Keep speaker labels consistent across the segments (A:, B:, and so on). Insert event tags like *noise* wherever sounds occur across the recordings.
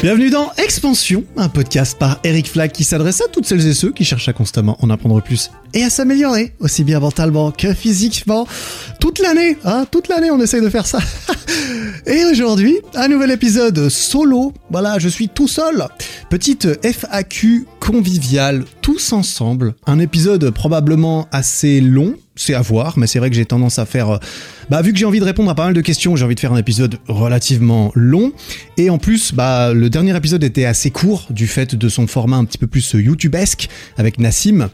A: Bienvenue dans Expansion, un podcast par Eric Flack qui s'adresse à toutes celles et ceux qui cherchent à constamment en apprendre plus et à s'améliorer, aussi bien mentalement que physiquement. Toute l'année, hein, toute l'année on essaye de faire ça. *laughs* Et aujourd'hui, un nouvel épisode solo. Voilà, je suis tout seul. Petite FAQ conviviale, tous ensemble. Un épisode probablement assez long, c'est à voir, mais c'est vrai que j'ai tendance à faire... euh, Bah vu que j'ai envie de répondre à pas mal de questions, j'ai envie de faire un épisode relativement long. Et en plus, bah le dernier épisode était assez court du fait de son format un petit peu plus youtubesque avec Nassim.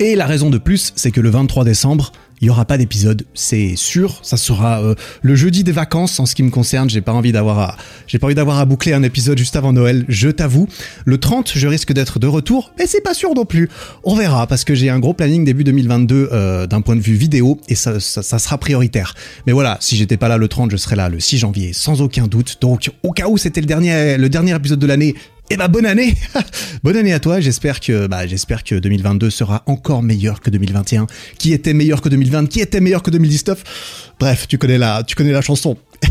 A: Et la raison de plus, c'est que le 23 décembre, il n'y aura pas d'épisode, c'est sûr. Ça sera euh, le jeudi des vacances en ce qui me concerne. J'ai pas envie d'avoir à, j'ai pas envie d'avoir à boucler un épisode juste avant Noël. Je t'avoue. Le 30, je risque d'être de retour, mais c'est pas sûr non plus. On verra parce que j'ai un gros planning début 2022 euh, d'un point de vue vidéo et ça, ça, ça sera prioritaire. Mais voilà, si j'étais pas là le 30, je serais là le 6 janvier sans aucun doute. Donc au cas où c'était le dernier, le dernier épisode de l'année, eh bah bonne année *laughs* Bonne année à toi, j'espère que bah, j'espère que 2022 sera encore meilleur que 2021, qui était meilleur que 2020, qui était meilleur que 2019. Bref, tu connais la, tu connais la chanson. *laughs*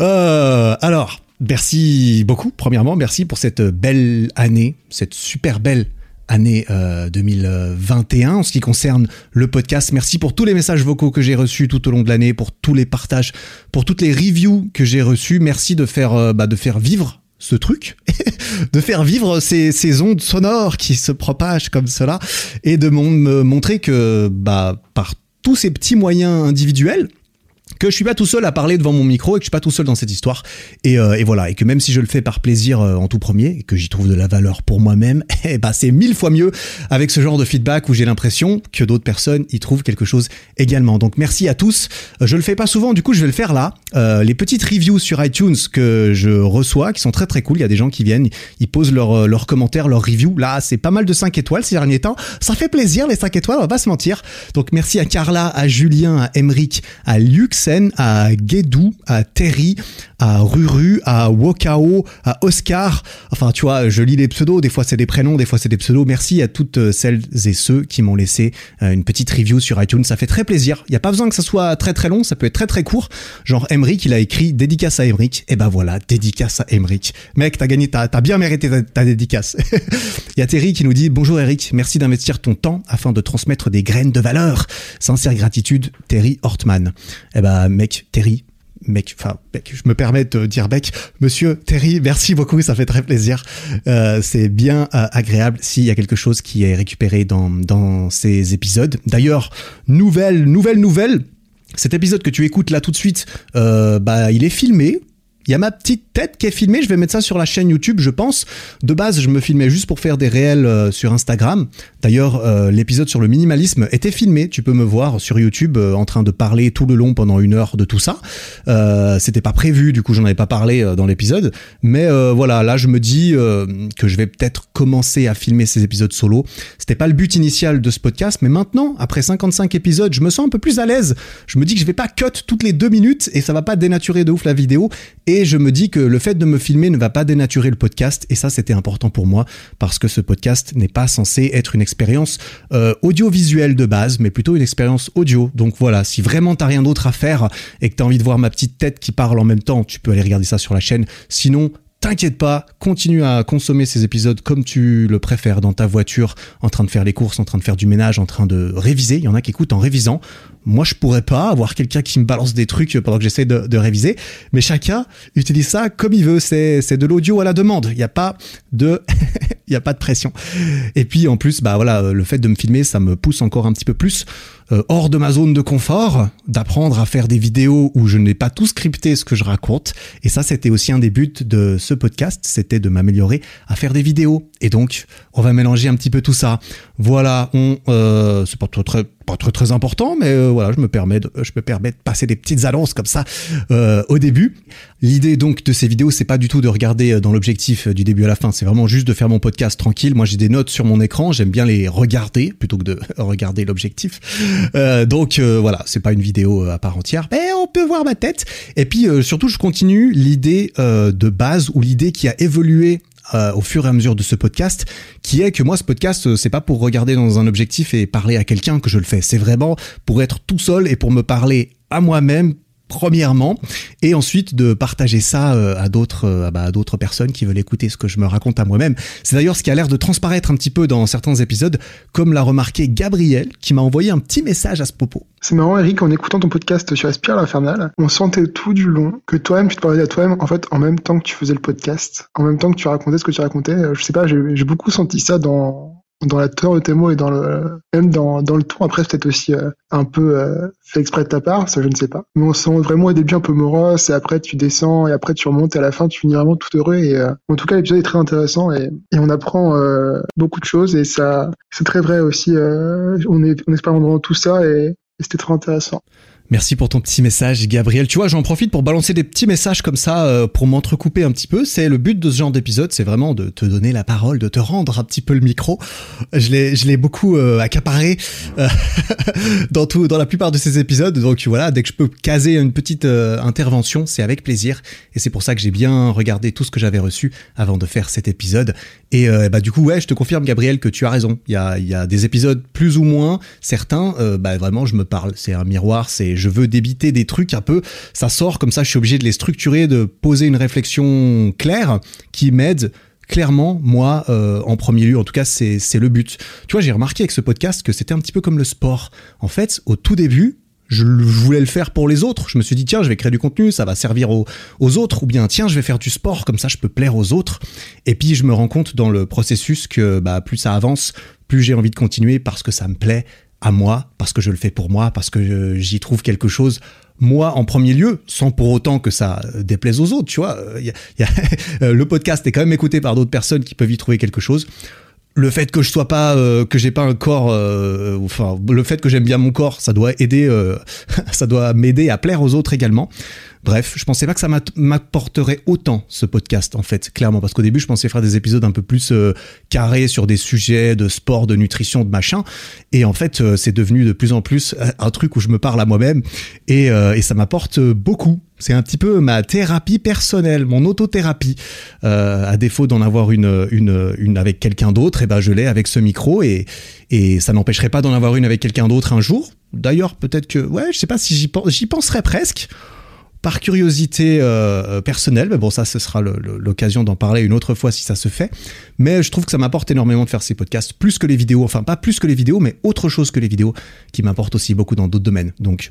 A: Euh, alors, merci beaucoup, premièrement, merci pour cette belle année, cette super belle année euh, 2021 en ce qui concerne le podcast. Merci pour tous les messages vocaux que j'ai reçus tout au long de l'année, pour tous les partages, pour toutes les reviews que j'ai reçues. Merci de faire, euh, bah, de faire vivre ce truc, *laughs* de faire vivre ces, ondes sonores qui se propagent comme cela et de me montrer que bah, par tous ces petits moyens individuels, que je suis pas tout seul à parler devant mon micro et que je suis pas tout seul dans cette histoire. Et, euh, voilà. Et que même si je le fais par plaisir euh, en tout premier et que j'y trouve de la valeur pour moi-même *laughs* eh ben c'est mille fois mieux avec ce genre de feedback où j'ai l'impression que d'autres personnes y trouvent quelque chose également. Donc merci à tous. Euh, je le fais pas souvent. Du coup je vais le faire là. Les petites reviews sur iTunes que je reçois qui sont très très cool. Il y a des gens qui viennent ils posent leurs commentaires leurs reviews. Là c'est pas mal de 5 étoiles ces derniers temps. Ça fait plaisir les 5 étoiles on va pas se mentir. Donc merci à Carla à Julien à Emeric à À Guédou à Terry à Ruru à Wokao à Oscar. Enfin tu vois je lis les pseudos. Des fois c'est des prénoms des fois c'est des pseudos. Merci à toutes euh, celles et ceux qui m'ont laissé euh, une petite review sur iTunes. Ça fait très plaisir. Il y a pas besoin que ça soit très très long. Ça peut être très très court. Genre Emeric il a écrit dédicace à Emeric et ben voilà dédicace à Emeric. Mec t'as gagné t'as bien mérité ta, dédicace. *laughs* Il y a Terry qui nous dit bonjour Eric. Merci d'investir ton temps afin de transmettre des graines de valeur. Sincère gratitude Terry Hortman eh ben mec Terry mec, enfin, mec, je me permets de dire mec, monsieur Terry, merci beaucoup, ça fait très plaisir. Euh, c'est bien euh, agréable s'il y a quelque chose qui est récupéré dans, ces épisodes. D'ailleurs, nouvelle, nouvelle, nouvelle. Cet épisode que tu écoutes là tout de suite, euh, bah, il est filmé. Il y a ma petite tête qui est filmée, je vais mettre ça sur la chaîne YouTube, je pense. De base, je me filmais juste pour faire des réels euh, sur Instagram. D'ailleurs, euh, l'épisode sur le minimalisme était filmé. Tu peux me voir sur YouTube euh, en train de parler tout le long pendant une heure de tout ça. C'était pas prévu, du coup, j'en avais pas parlé dans l'épisode. Mais voilà, là, je me dis que je vais peut-être commencer à filmer ces épisodes solo. C'était pas le but initial de ce podcast, mais maintenant, après 55 épisodes, je me sens un peu plus à l'aise. Je me dis que je vais pas cut toutes les deux minutes et ça va pas dénaturer de ouf la vidéo. Je me dis que le fait de me filmer ne va pas dénaturer le podcast. Et ça, c'était important pour moi parce que ce podcast n'est pas censé être une expérience euh, audiovisuelle de base, mais plutôt une expérience audio. Donc voilà, si vraiment t'as rien d'autre à faire et que t'as envie de voir ma petite tête qui parle en même temps, tu peux aller regarder ça sur la chaîne. Sinon, T'inquiète pas, continue à consommer ces épisodes comme tu le préfères dans ta voiture, en train de faire les courses, en train de faire du ménage, en train de réviser. Il y en a qui écoutent en révisant. Moi, je pourrais pas avoir quelqu'un qui me balance des trucs pendant que j'essaie de, de réviser. Mais chacun utilise ça comme il veut. C'est, de l'audio à la demande. Il n'y a pas de, *laughs* il y a pas de pression. Et puis, en plus, bah voilà, le fait de me filmer, ça me pousse encore un petit peu plus euh, hors de ma zone de confort, d'apprendre à faire des vidéos où je n'ai pas tout scripté ce que je raconte. Et ça, c'était aussi un des buts de ce podcast, c'était de m'améliorer à faire des vidéos. Et donc, on va mélanger un petit peu tout ça. Voilà, on, euh, c'est pas très, pas très très important, mais euh, voilà, je me permets, de, je me permets de passer des petites annonces comme ça euh, au début. L'idée donc de ces vidéos, c'est pas du tout de regarder euh, dans l'objectif du début à la fin. C'est vraiment juste de faire mon podcast tranquille. Moi, j'ai des notes sur mon écran. J'aime bien les regarder plutôt que de *laughs* regarder l'objectif. Donc voilà, c'est pas une vidéo à part entière, mais on peut voir ma tête. Et puis surtout, je continue l'idée de base ou l'idée qui a évolué euh, au fur et à mesure de ce podcast, qui est que moi, ce podcast, euh, c'est pas pour regarder dans un objectif et parler à quelqu'un que je le fais. C'est vraiment pour être tout seul et pour me parler à moi-même premièrement, et ensuite de partager ça à d'autres bah, à d'autres personnes qui veulent écouter ce que je me raconte à moi-même. C'est d'ailleurs ce qui a l'air de transparaître un petit peu dans certains épisodes, comme l'a remarqué Gabriel, qui m'a envoyé un petit message à ce propos.
B: C'est marrant, Eric, en écoutant ton podcast sur Aspire l'Infernal, on sentait tout du long que toi-même, tu te parlais à toi-même, en fait, en même temps que tu faisais le podcast, en même temps que tu racontais ce que tu racontais. Je sais pas, j'ai beaucoup senti ça dans, dans la teneur de tes mots et dans le même dans, dans le ton après peut-être aussi euh, un peu euh, fait exprès de ta part ça je ne sais pas. Mais on sent vraiment au début un peu morose et après tu descends et après tu remontes et à la fin tu finis vraiment tout heureux et euh, en tout cas l'épisode est très intéressant et, et on apprend beaucoup de choses et ça c'est très vrai aussi on est on vraiment tout ça et c'était très intéressant
A: Merci pour ton petit message, Gabriel. Tu vois, j'en profite pour balancer des petits messages comme ça euh, pour m'entrecouper un petit peu. C'est le but de ce genre d'épisode, c'est vraiment de te donner la parole, de te rendre un petit peu le micro. Je l'ai, je l'ai beaucoup euh, accaparé euh, *laughs* dans tout, dans la plupart de ces épisodes. Donc voilà, dès que je peux caser une petite intervention, c'est avec plaisir. Et c'est pour ça que j'ai bien regardé tout ce que j'avais reçu avant de faire cet épisode. Et bah du coup, ouais, je te confirme, Gabriel, que tu as raison. Il y a, il y a des épisodes plus ou moins certains. bah vraiment, je me parle. C'est un miroir. C'est je veux débiter des trucs un peu, ça sort comme ça, je suis obligé de les structurer, de poser une réflexion claire qui m'aide clairement, moi, euh, en premier lieu, en tout cas, c'est le but. Tu vois, j'ai remarqué avec ce podcast que c'était un petit peu comme le sport. En fait, au tout début, je, voulais le faire pour les autres. Je me suis dit, tiens, je vais créer du contenu, ça va servir aux, aux, autres. Ou bien, tiens, je vais faire du sport, comme ça, je peux plaire aux autres. Et puis, je me rends compte dans le processus que bah, plus ça avance, plus j'ai envie de continuer parce que ça me plaît, à moi, parce que je le fais pour moi, parce que j'y trouve quelque chose moi en premier lieu, sans pour autant que ça déplaise aux autres, tu vois. A, *laughs* le podcast est quand même écouté par d'autres personnes qui peuvent y trouver quelque chose. Le fait que je sois pas, euh, que j'ai pas un corps, euh, enfin, le fait que j'aime bien mon corps, ça doit aider, euh, *laughs* ça doit m'aider à plaire aux autres également. Bref, je pensais pas que ça m'apporterait autant ce podcast en fait, clairement, parce qu'au début je pensais faire des épisodes un peu plus euh, carrés sur des sujets de sport, de nutrition, de machin, et en fait euh, c'est devenu de plus en plus euh, un truc où je me parle à moi-même et, ça m'apporte beaucoup. C'est un petit peu ma thérapie personnelle, mon autothérapie. à défaut d'en avoir une, avec quelqu'un d'autre, et eh ben je l'ai avec ce micro et, et ça n'empêcherait pas d'en avoir une avec quelqu'un d'autre un jour. D'ailleurs, peut-être que, ouais, je sais pas si j'y j'y penserais presque par curiosité euh, personnelle, mais bon ça ce sera l'occasion d'en parler une autre fois si ça se fait, mais je trouve que ça m'apporte énormément de faire ces podcasts, plus que les vidéos, enfin pas plus que les vidéos, mais autre chose que les vidéos, qui m'apporte aussi beaucoup dans d'autres domaines. Donc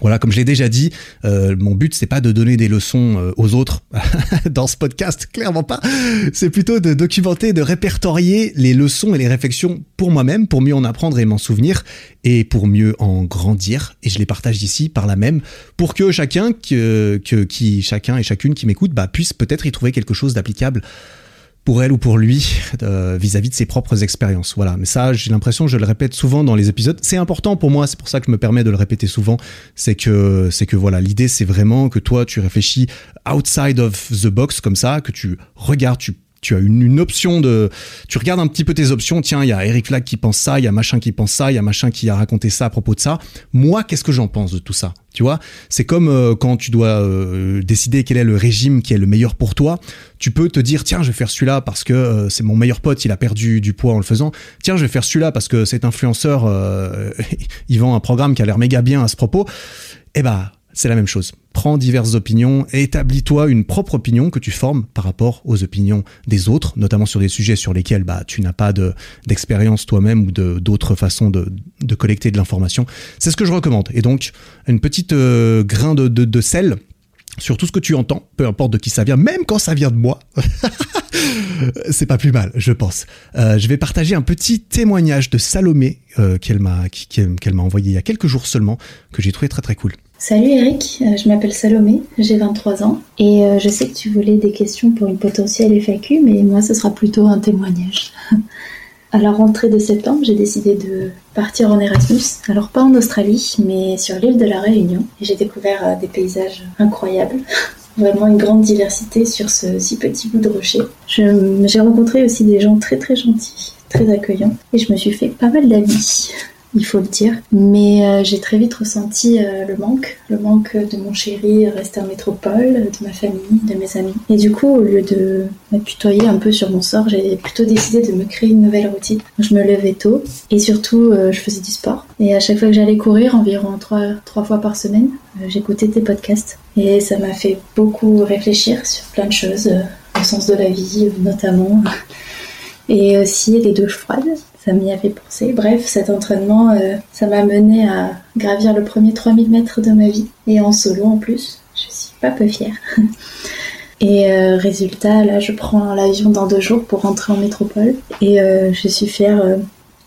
A: voilà, comme je l'ai déjà dit, euh, mon but c'est pas de donner des leçons euh, aux autres *laughs* dans ce podcast, clairement pas. C'est plutôt de documenter, de répertorier les leçons et les réflexions pour moi-même, pour mieux en apprendre et m'en souvenir, et pour mieux en grandir. Et je les partage ici par la même, pour que chacun, que, que qui, chacun et chacune qui m'écoute, bah, puisse peut-être y trouver quelque chose d'applicable pour elle ou pour lui euh, vis-à-vis de ses propres expériences. Voilà, mais ça, j'ai l'impression, je le répète souvent dans les épisodes. C'est important pour moi, c'est pour ça que je me permets de le répéter souvent. C'est que, c'est que voilà, l'idée, c'est vraiment que toi, tu réfléchis outside of the box comme ça, que tu regardes, tu tu as une, option de, tu regardes un petit peu tes options. Tiens, il y a Eric Flack qui pense ça, il y a machin qui pense ça, il y a machin qui a raconté ça à propos de ça. Moi, qu'est-ce que j'en pense de tout ça? Tu vois, c'est comme euh, quand tu dois euh, décider quel est le régime qui est le meilleur pour toi. Tu peux te dire tiens, je vais faire celui-là parce que euh, c'est mon meilleur pote, il a perdu du poids en le faisant. Tiens, je vais faire celui-là parce que cet influenceur, *laughs* il vend un programme qui a l'air méga bien à ce propos. Eh ben c'est la même chose. Prends diverses opinions et établis-toi une propre opinion que tu formes par rapport aux opinions des autres, notamment sur des sujets sur lesquels bah, tu n'as pas d'expérience toi-même ou d'autres façons de, collecter de l'information. C'est ce que je recommande. Et donc, une petite euh, grain de, de, sel sur tout ce que tu entends, peu importe de qui ça vient, même quand ça vient de moi. *laughs* c'est pas plus mal, je pense. Euh, je vais partager un petit témoignage de Salomé euh, qu'elle m'a envoyé il y a quelques jours seulement, que j'ai trouvé très très cool.
C: Salut Eric, euh, je m'appelle Salomé, j'ai 23 ans et euh, je sais que tu voulais des questions pour une potentielle FAQ, mais moi ce sera plutôt un témoignage. *laughs* À la rentrée de septembre, j'ai décidé de partir en Erasmus. Alors pas en Australie, mais sur l'île de la Réunion. J'ai découvert euh, des paysages incroyables. *laughs* Vraiment une grande diversité sur ce si petit bout de rocher. J'ai rencontré aussi des gens très très gentils, très accueillants. Et je me suis fait pas mal d'amis *laughs* il faut le dire. Mais euh, j'ai très vite ressenti euh, le manque, le manque de mon chéri rester en métropole, de ma famille, de mes amis. Et du coup, au lieu de m'apitoyer un peu sur mon sort, j'ai plutôt décidé de me créer une nouvelle routine. Je me levais tôt et surtout, euh, je faisais du sport. Et à chaque fois que j'allais courir, environ trois, trois fois par semaine, j'écoutais tes podcasts. Et ça m'a fait beaucoup réfléchir sur plein de choses, au sens de la vie notamment. Et aussi les douches froides, ça m'y a fait penser. Bref, cet entraînement, ça m'a mené à gravir le premier 3000 mètres de ma vie, et en solo en plus. Je suis pas peu fière. *laughs* Et euh, résultat, là, je prends l'avion dans deux jours pour rentrer en métropole. Et euh, je suis fière euh,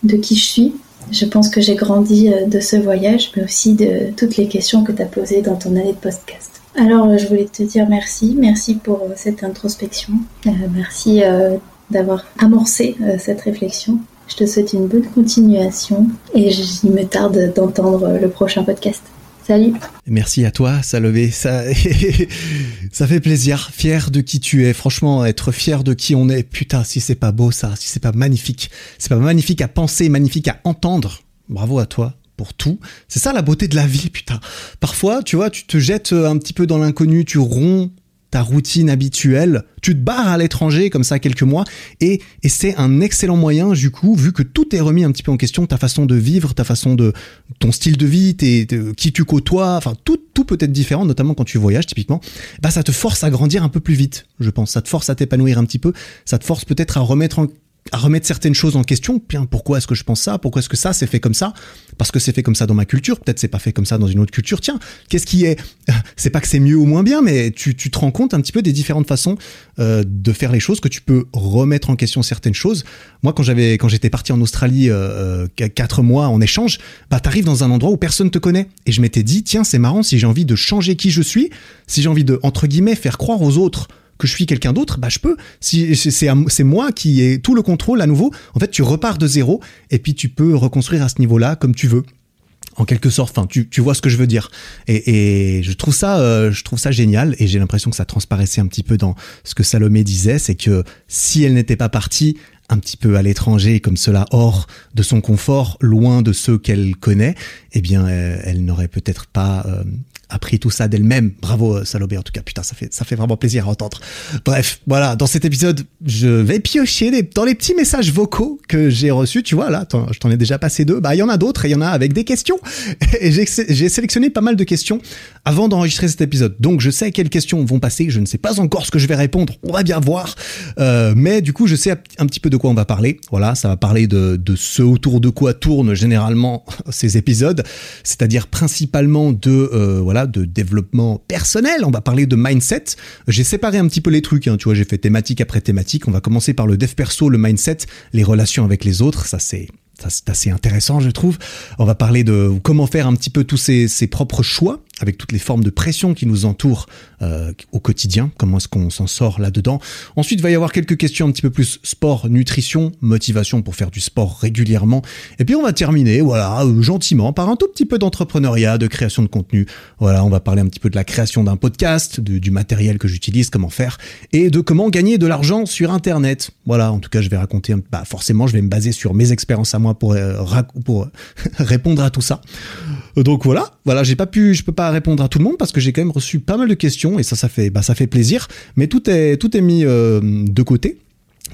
C: de qui je suis. Je pense que j'ai grandi de ce voyage, mais aussi de toutes les questions que tu as posées dans ton année de podcast. Alors, je voulais te dire merci. Merci pour cette introspection. merci d'avoir amorcé cette réflexion. Je te souhaite une bonne continuation et il me tarde d'entendre le prochain podcast. Salut.
A: Merci à toi, Salomé. Ça, *laughs* ça fait plaisir. Fier de qui tu es. Franchement, être fier de qui on est. Putain, si c'est pas beau ça, si c'est pas magnifique. C'est pas magnifique à penser, magnifique à entendre. Bravo à toi pour tout. C'est ça la beauté de la vie, putain. Parfois, tu vois, tu te jettes un petit peu dans l'inconnu, tu romps ta routine habituelle, tu te barres à l'étranger comme ça quelques mois et, et c'est un excellent moyen du coup vu que tout est remis un petit peu en question ta façon de vivre ta façon de ton style de vie tes, qui tu côtoies enfin tout tout peut être différent notamment quand tu voyages typiquement bah ça te force à grandir un peu plus vite je pense. Ça te force à t'épanouir un petit peu. Ça te force peut-être à remettre en à remettre certaines choses en question. Bien, pourquoi est-ce que je pense ça? Pourquoi est-ce que ça c'est fait comme ça? Parce que c'est fait comme ça dans ma culture. Peut-être c'est pas fait comme ça dans une autre culture. Tiens, qu'est-ce qui est *laughs* C'est pas que c'est mieux ou moins bien, mais tu, tu, te rends compte un petit peu des différentes façons euh, de faire les choses, que tu peux remettre en question certaines choses. Moi, quand j'avais, quand j'étais parti en Australie euh, euh quatre mois en échange, bah t'arrives dans un endroit où personne te connaît. Et je m'étais dit, tiens, c'est marrant si j'ai envie de changer qui je suis, si j'ai envie de entre guillemets faire croire aux autres que je suis quelqu'un d'autre, bah je peux. Si c'est moi qui ai tout le contrôle à nouveau, en fait tu repars de zéro et puis tu peux reconstruire à ce niveau-là comme tu veux. En quelque sorte, enfin, tu, tu vois ce que je veux dire. Et, et je trouve ça, euh, je trouve ça génial. Et j'ai l'impression que ça transparaissait un petit peu dans ce que Salomé disait, c'est que si elle n'était pas partie, un petit peu à l'étranger, comme cela, hors de son confort, loin de ceux qu'elle connaît, eh bien, euh, elle n'aurait peut-être pas euh, appris tout ça d'elle-même. Bravo, euh, Salobé, en tout cas. Putain, ça fait, ça fait vraiment plaisir à entendre. Bref, voilà. Dans cet épisode, je vais piocher dans les petits messages vocaux que j'ai reçus. Tu vois, là, je t'en ai déjà passé deux. Bah, il y en a d'autres il y en a avec des questions. *laughs* Et j'ai sélectionné pas mal de questions avant d'enregistrer cet épisode. Donc, je sais quelles questions vont passer. Je ne sais pas encore ce que je vais répondre. On va bien voir. Euh, mais du coup, je sais un petit peu de quoi on va parler. Voilà, ça va parler de, de ce autour de quoi tournent généralement *laughs* ces épisodes. C'est-à-dire principalement de, euh, voilà, de développement personnel. On va parler de mindset. J'ai séparé un petit peu les trucs. Hein, tu vois, j'ai fait thématique après thématique. On va commencer par le dev perso, le mindset, les relations avec les autres. Ça, c'est c'est assez intéressant, je trouve. On va parler de comment faire un petit peu tous ses, ses propres choix avec toutes les formes de pression qui nous entourent euh, au quotidien, comment est-ce qu'on s'en sort là-dedans. Ensuite, il va y avoir quelques questions un petit peu plus sport, nutrition, motivation pour faire du sport régulièrement. Et puis on va terminer, voilà, euh, gentiment, par un tout petit peu d'entrepreneuriat, de création de contenu. Voilà, on va parler un petit peu de la création d'un podcast, du matériel que j'utilise, comment faire, et de comment gagner de l'argent sur Internet. Voilà, en tout cas, je vais raconter, bah forcément, je vais me baser sur mes expériences à moi pour, euh, pour *laughs* répondre à tout ça. Donc voilà, voilà, j'ai pas pu, je peux pas répondre à tout le monde parce que j'ai quand même reçu pas mal de questions et ça, ça fait, bah, ça fait plaisir. Mais tout est, tout est mis euh, de côté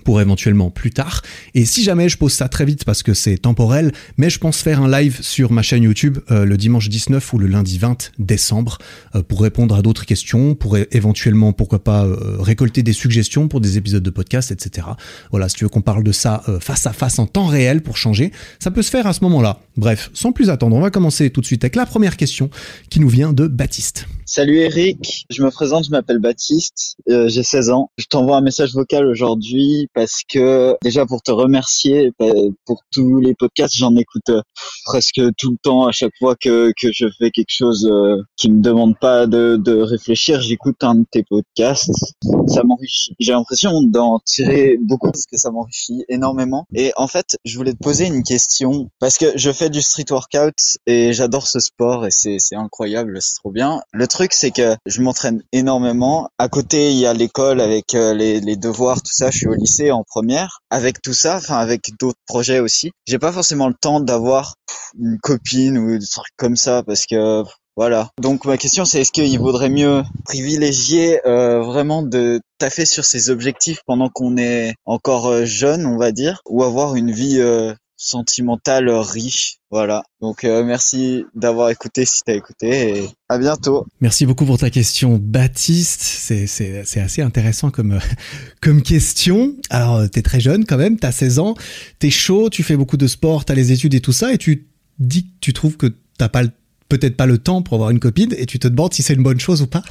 A: pour éventuellement plus tard. Et si jamais je pose ça très vite parce que c'est temporel, mais je pense faire un live sur ma chaîne YouTube euh, le dimanche 19 ou le lundi 20 décembre euh, pour répondre à d'autres questions, pour éventuellement, pourquoi pas, récolter des suggestions pour des épisodes de podcast, etc. Voilà, si tu veux qu'on parle de ça face à face en temps réel pour changer, ça peut se faire à ce moment-là. Bref, sans plus attendre, on va commencer tout de suite avec la première question qui nous vient de Baptiste.
D: Salut Eric, je me présente, je m'appelle Baptiste, j'ai 16 ans. Je t'envoie un message vocal aujourd'hui parce que déjà pour te remercier bah, pour tous les podcasts, j'en écoute euh, presque tout le temps à chaque fois que, que je fais quelque chose euh, qui me demande pas de, de réfléchir, j'écoute un de tes podcasts. Ça m'enrichit. J'ai l'impression d'en tirer beaucoup parce que ça m'enrichit énormément. Et en fait, je voulais te poser une question parce que je fais du street workout et j'adore ce sport et c'est c'est incroyable, c'est trop bien. Le truc c'est que je m'entraîne énormément. À côté, il y a l'école avec euh, les, les devoirs, tout ça. Je suis au lycée en première. Avec tout ça, enfin avec d'autres projets aussi, j'ai pas forcément le temps d'avoir une copine ou des trucs comme ça parce que voilà. Donc ma question c'est est-ce qu'il vaudrait mieux privilégier euh, vraiment de taffer sur ses objectifs pendant qu'on est encore euh, jeune, on va dire, ou avoir une vie euh, sentimentale riche. Voilà. Donc merci d'avoir écouté si t'as écouté et à bientôt.
A: Merci beaucoup pour ta question, Baptiste. C'est c'est c'est assez intéressant comme *laughs* comme question. Alors t'es très jeune quand même, t'as 16 ans, t'es chaud, tu fais beaucoup de sport, t'as les études et tout ça, et tu dis que tu trouves que t'as pas le peut-être pas le temps pour avoir une copine et tu te demandes si c'est une bonne chose ou pas.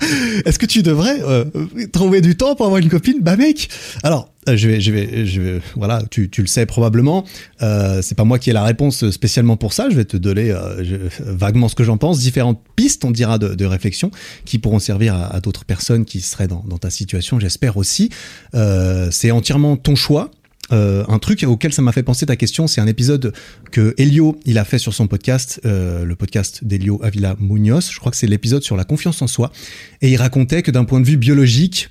A: *laughs* Est-ce que tu devrais euh, trouver du temps pour avoir une copine? Bah mec, alors euh, je vais, je vais, je vais, voilà, tu, tu le sais probablement. Euh, c'est pas moi qui ai la réponse spécialement pour ça. Je vais te donner vaguement ce que j'en pense, différentes pistes, on dira, de, réflexion qui pourront servir à, d'autres personnes qui seraient dans, ta situation. J'espère aussi. C'est entièrement ton choix. Euh, un truc auquel ça m'a fait penser ta question, c'est un épisode que Elio il a fait sur son podcast, euh, le podcast d'Elio Avila Munoz. Je crois que c'est l'épisode sur la confiance en soi, et il racontait que d'un point de vue biologique,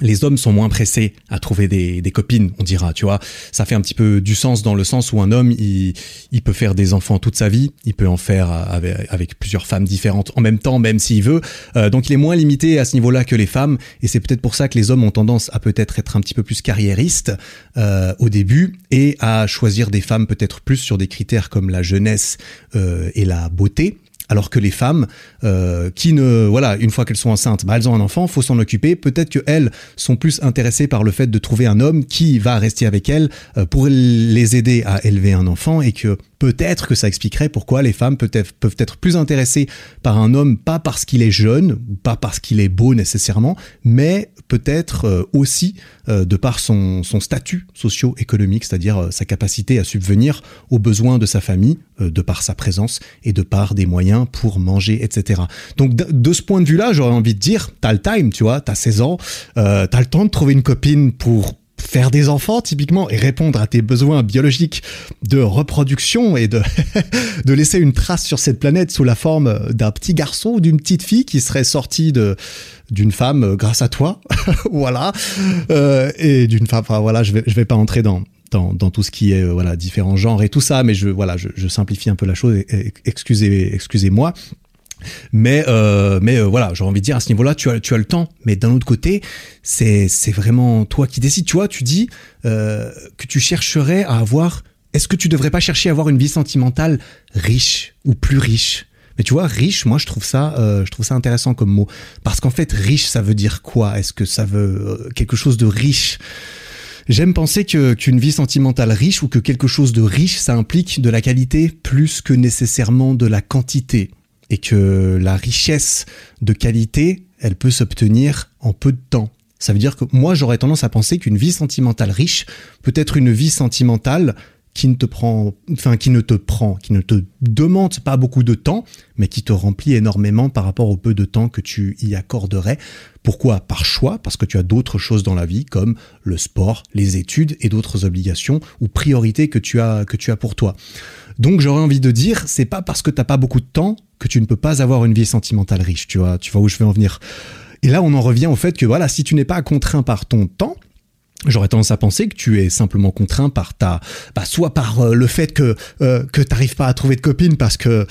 A: les hommes sont moins pressés à trouver des, des, copines, on dira, tu vois. Ça fait un petit peu du sens dans le sens où un homme, il, il peut faire des enfants toute sa vie, il peut en faire avec, plusieurs femmes différentes en même temps, même s'il veut. Euh, donc il est moins limité à ce niveau-là que les femmes, et c'est peut-être pour ça que les hommes ont tendance à peut-être être un petit peu plus carriéristes euh, au début et à choisir des femmes peut-être plus sur des critères comme la jeunesse euh, et la beauté alors que les femmes, euh, qui ne, voilà, une fois qu'elles sont enceintes, bah, elles ont un enfant, faut s'en occuper. Peut-être que elles sont plus intéressées par le fait de trouver un homme qui va rester avec elles euh, pour les aider à élever un enfant et que peut-être que ça expliquerait pourquoi les femmes peuvent être, plus intéressées par un homme, pas parce qu'il est jeune, ou pas parce qu'il est beau nécessairement, mais peut-être euh, aussi euh, de par son, statut socio-économique, c'est-à-dire euh, sa capacité à subvenir aux besoins de sa famille, de par sa présence et de par des moyens pour manger, etc. Donc de, ce point de vue-là, j'aurais envie de dire, t'as le time, tu vois, t'as 16 ans, t'as le temps de trouver une copine pour faire des enfants typiquement et répondre à tes besoins biologiques de reproduction et de, *laughs* de laisser une trace sur cette planète sous la forme d'un petit garçon ou d'une petite fille qui serait sortie de d'une femme grâce à toi. *laughs* Voilà. Euh, et d'une femme enfin, voilà je vais je vais pas entrer dans dans, tout ce qui est euh, voilà différents genres et tout ça mais je voilà je simplifie un peu la chose excusez excusez-moi mais euh, mais euh, voilà, j'ai envie de dire à ce niveau-là, tu as tu as le temps. Mais d'un autre côté, c'est c'est vraiment toi qui décides. Tu vois, tu dis euh, que tu chercherais à avoir. Est-ce que tu devrais pas chercher à avoir une vie sentimentale riche ou plus riche? Mais tu vois, riche, moi je trouve ça, je trouve ça intéressant comme mot, parce qu'en fait, riche, ça veut dire quoi? Est-ce que ça veut quelque chose de riche? J'aime penser que qu'une vie sentimentale riche ou que quelque chose de riche, ça implique de la qualité plus que nécessairement de la quantité et que la richesse de qualité, elle peut s'obtenir en peu de temps. Ça veut dire que moi, j'aurais tendance à penser qu'une vie sentimentale riche peut être une vie sentimentale qui ne te prend, enfin, qui ne te prend, qui ne te demande pas beaucoup de temps, mais qui te remplit énormément par rapport au peu de temps que tu y accorderais. Pourquoi? Par choix, parce que tu as d'autres choses dans la vie, comme le sport, les études et d'autres obligations ou priorités que tu as, que tu as pour toi. Donc, j'aurais envie de dire, c'est pas parce que t'as pas beaucoup de temps que tu ne peux pas avoir une vie sentimentale riche, tu vois, tu vois où je veux en venir. Et là, on en revient au fait que voilà, si tu n'es pas contraint par ton temps, J'aurais tendance à penser que tu es simplement contraint par ta, bah, soit par euh, le fait que euh, que t'arrives pas à trouver de copine parce que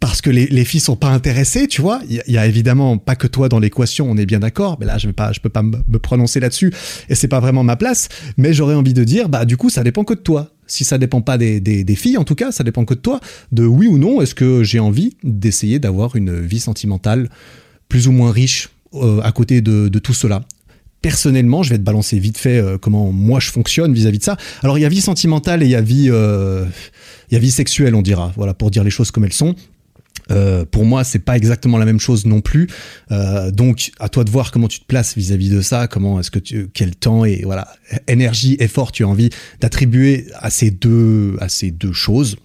A: parce que les, les filles sont pas intéressées, tu vois. Il y, a évidemment pas que toi dans l'équation, on est bien d'accord. Mais là, je vais pas, je peux pas me prononcer là-dessus et c'est pas vraiment ma place. Mais j'aurais envie de dire, bah du coup, ça dépend que de toi. Si ça dépend pas des, filles, en tout cas, ça dépend que de toi. De oui ou non, est-ce que j'ai envie d'essayer d'avoir une vie sentimentale plus ou moins riche euh, à côté de, de tout cela? Personnellement, je vais te balancer vite fait euh, comment moi je fonctionne vis-à-vis de ça. Alors il y a vie sentimentale et il y a vie, euh, il y a vie sexuelle, on dira. Voilà pour dire les choses comme elles sont. Euh, pour moi, c'est pas exactement la même chose non plus. Euh, donc, à toi de voir comment tu te places vis-à-vis de ça. Comment est-ce que tu, quel temps et voilà, énergie, effort tu as envie d'attribuer à ces deux, à ces deux choses.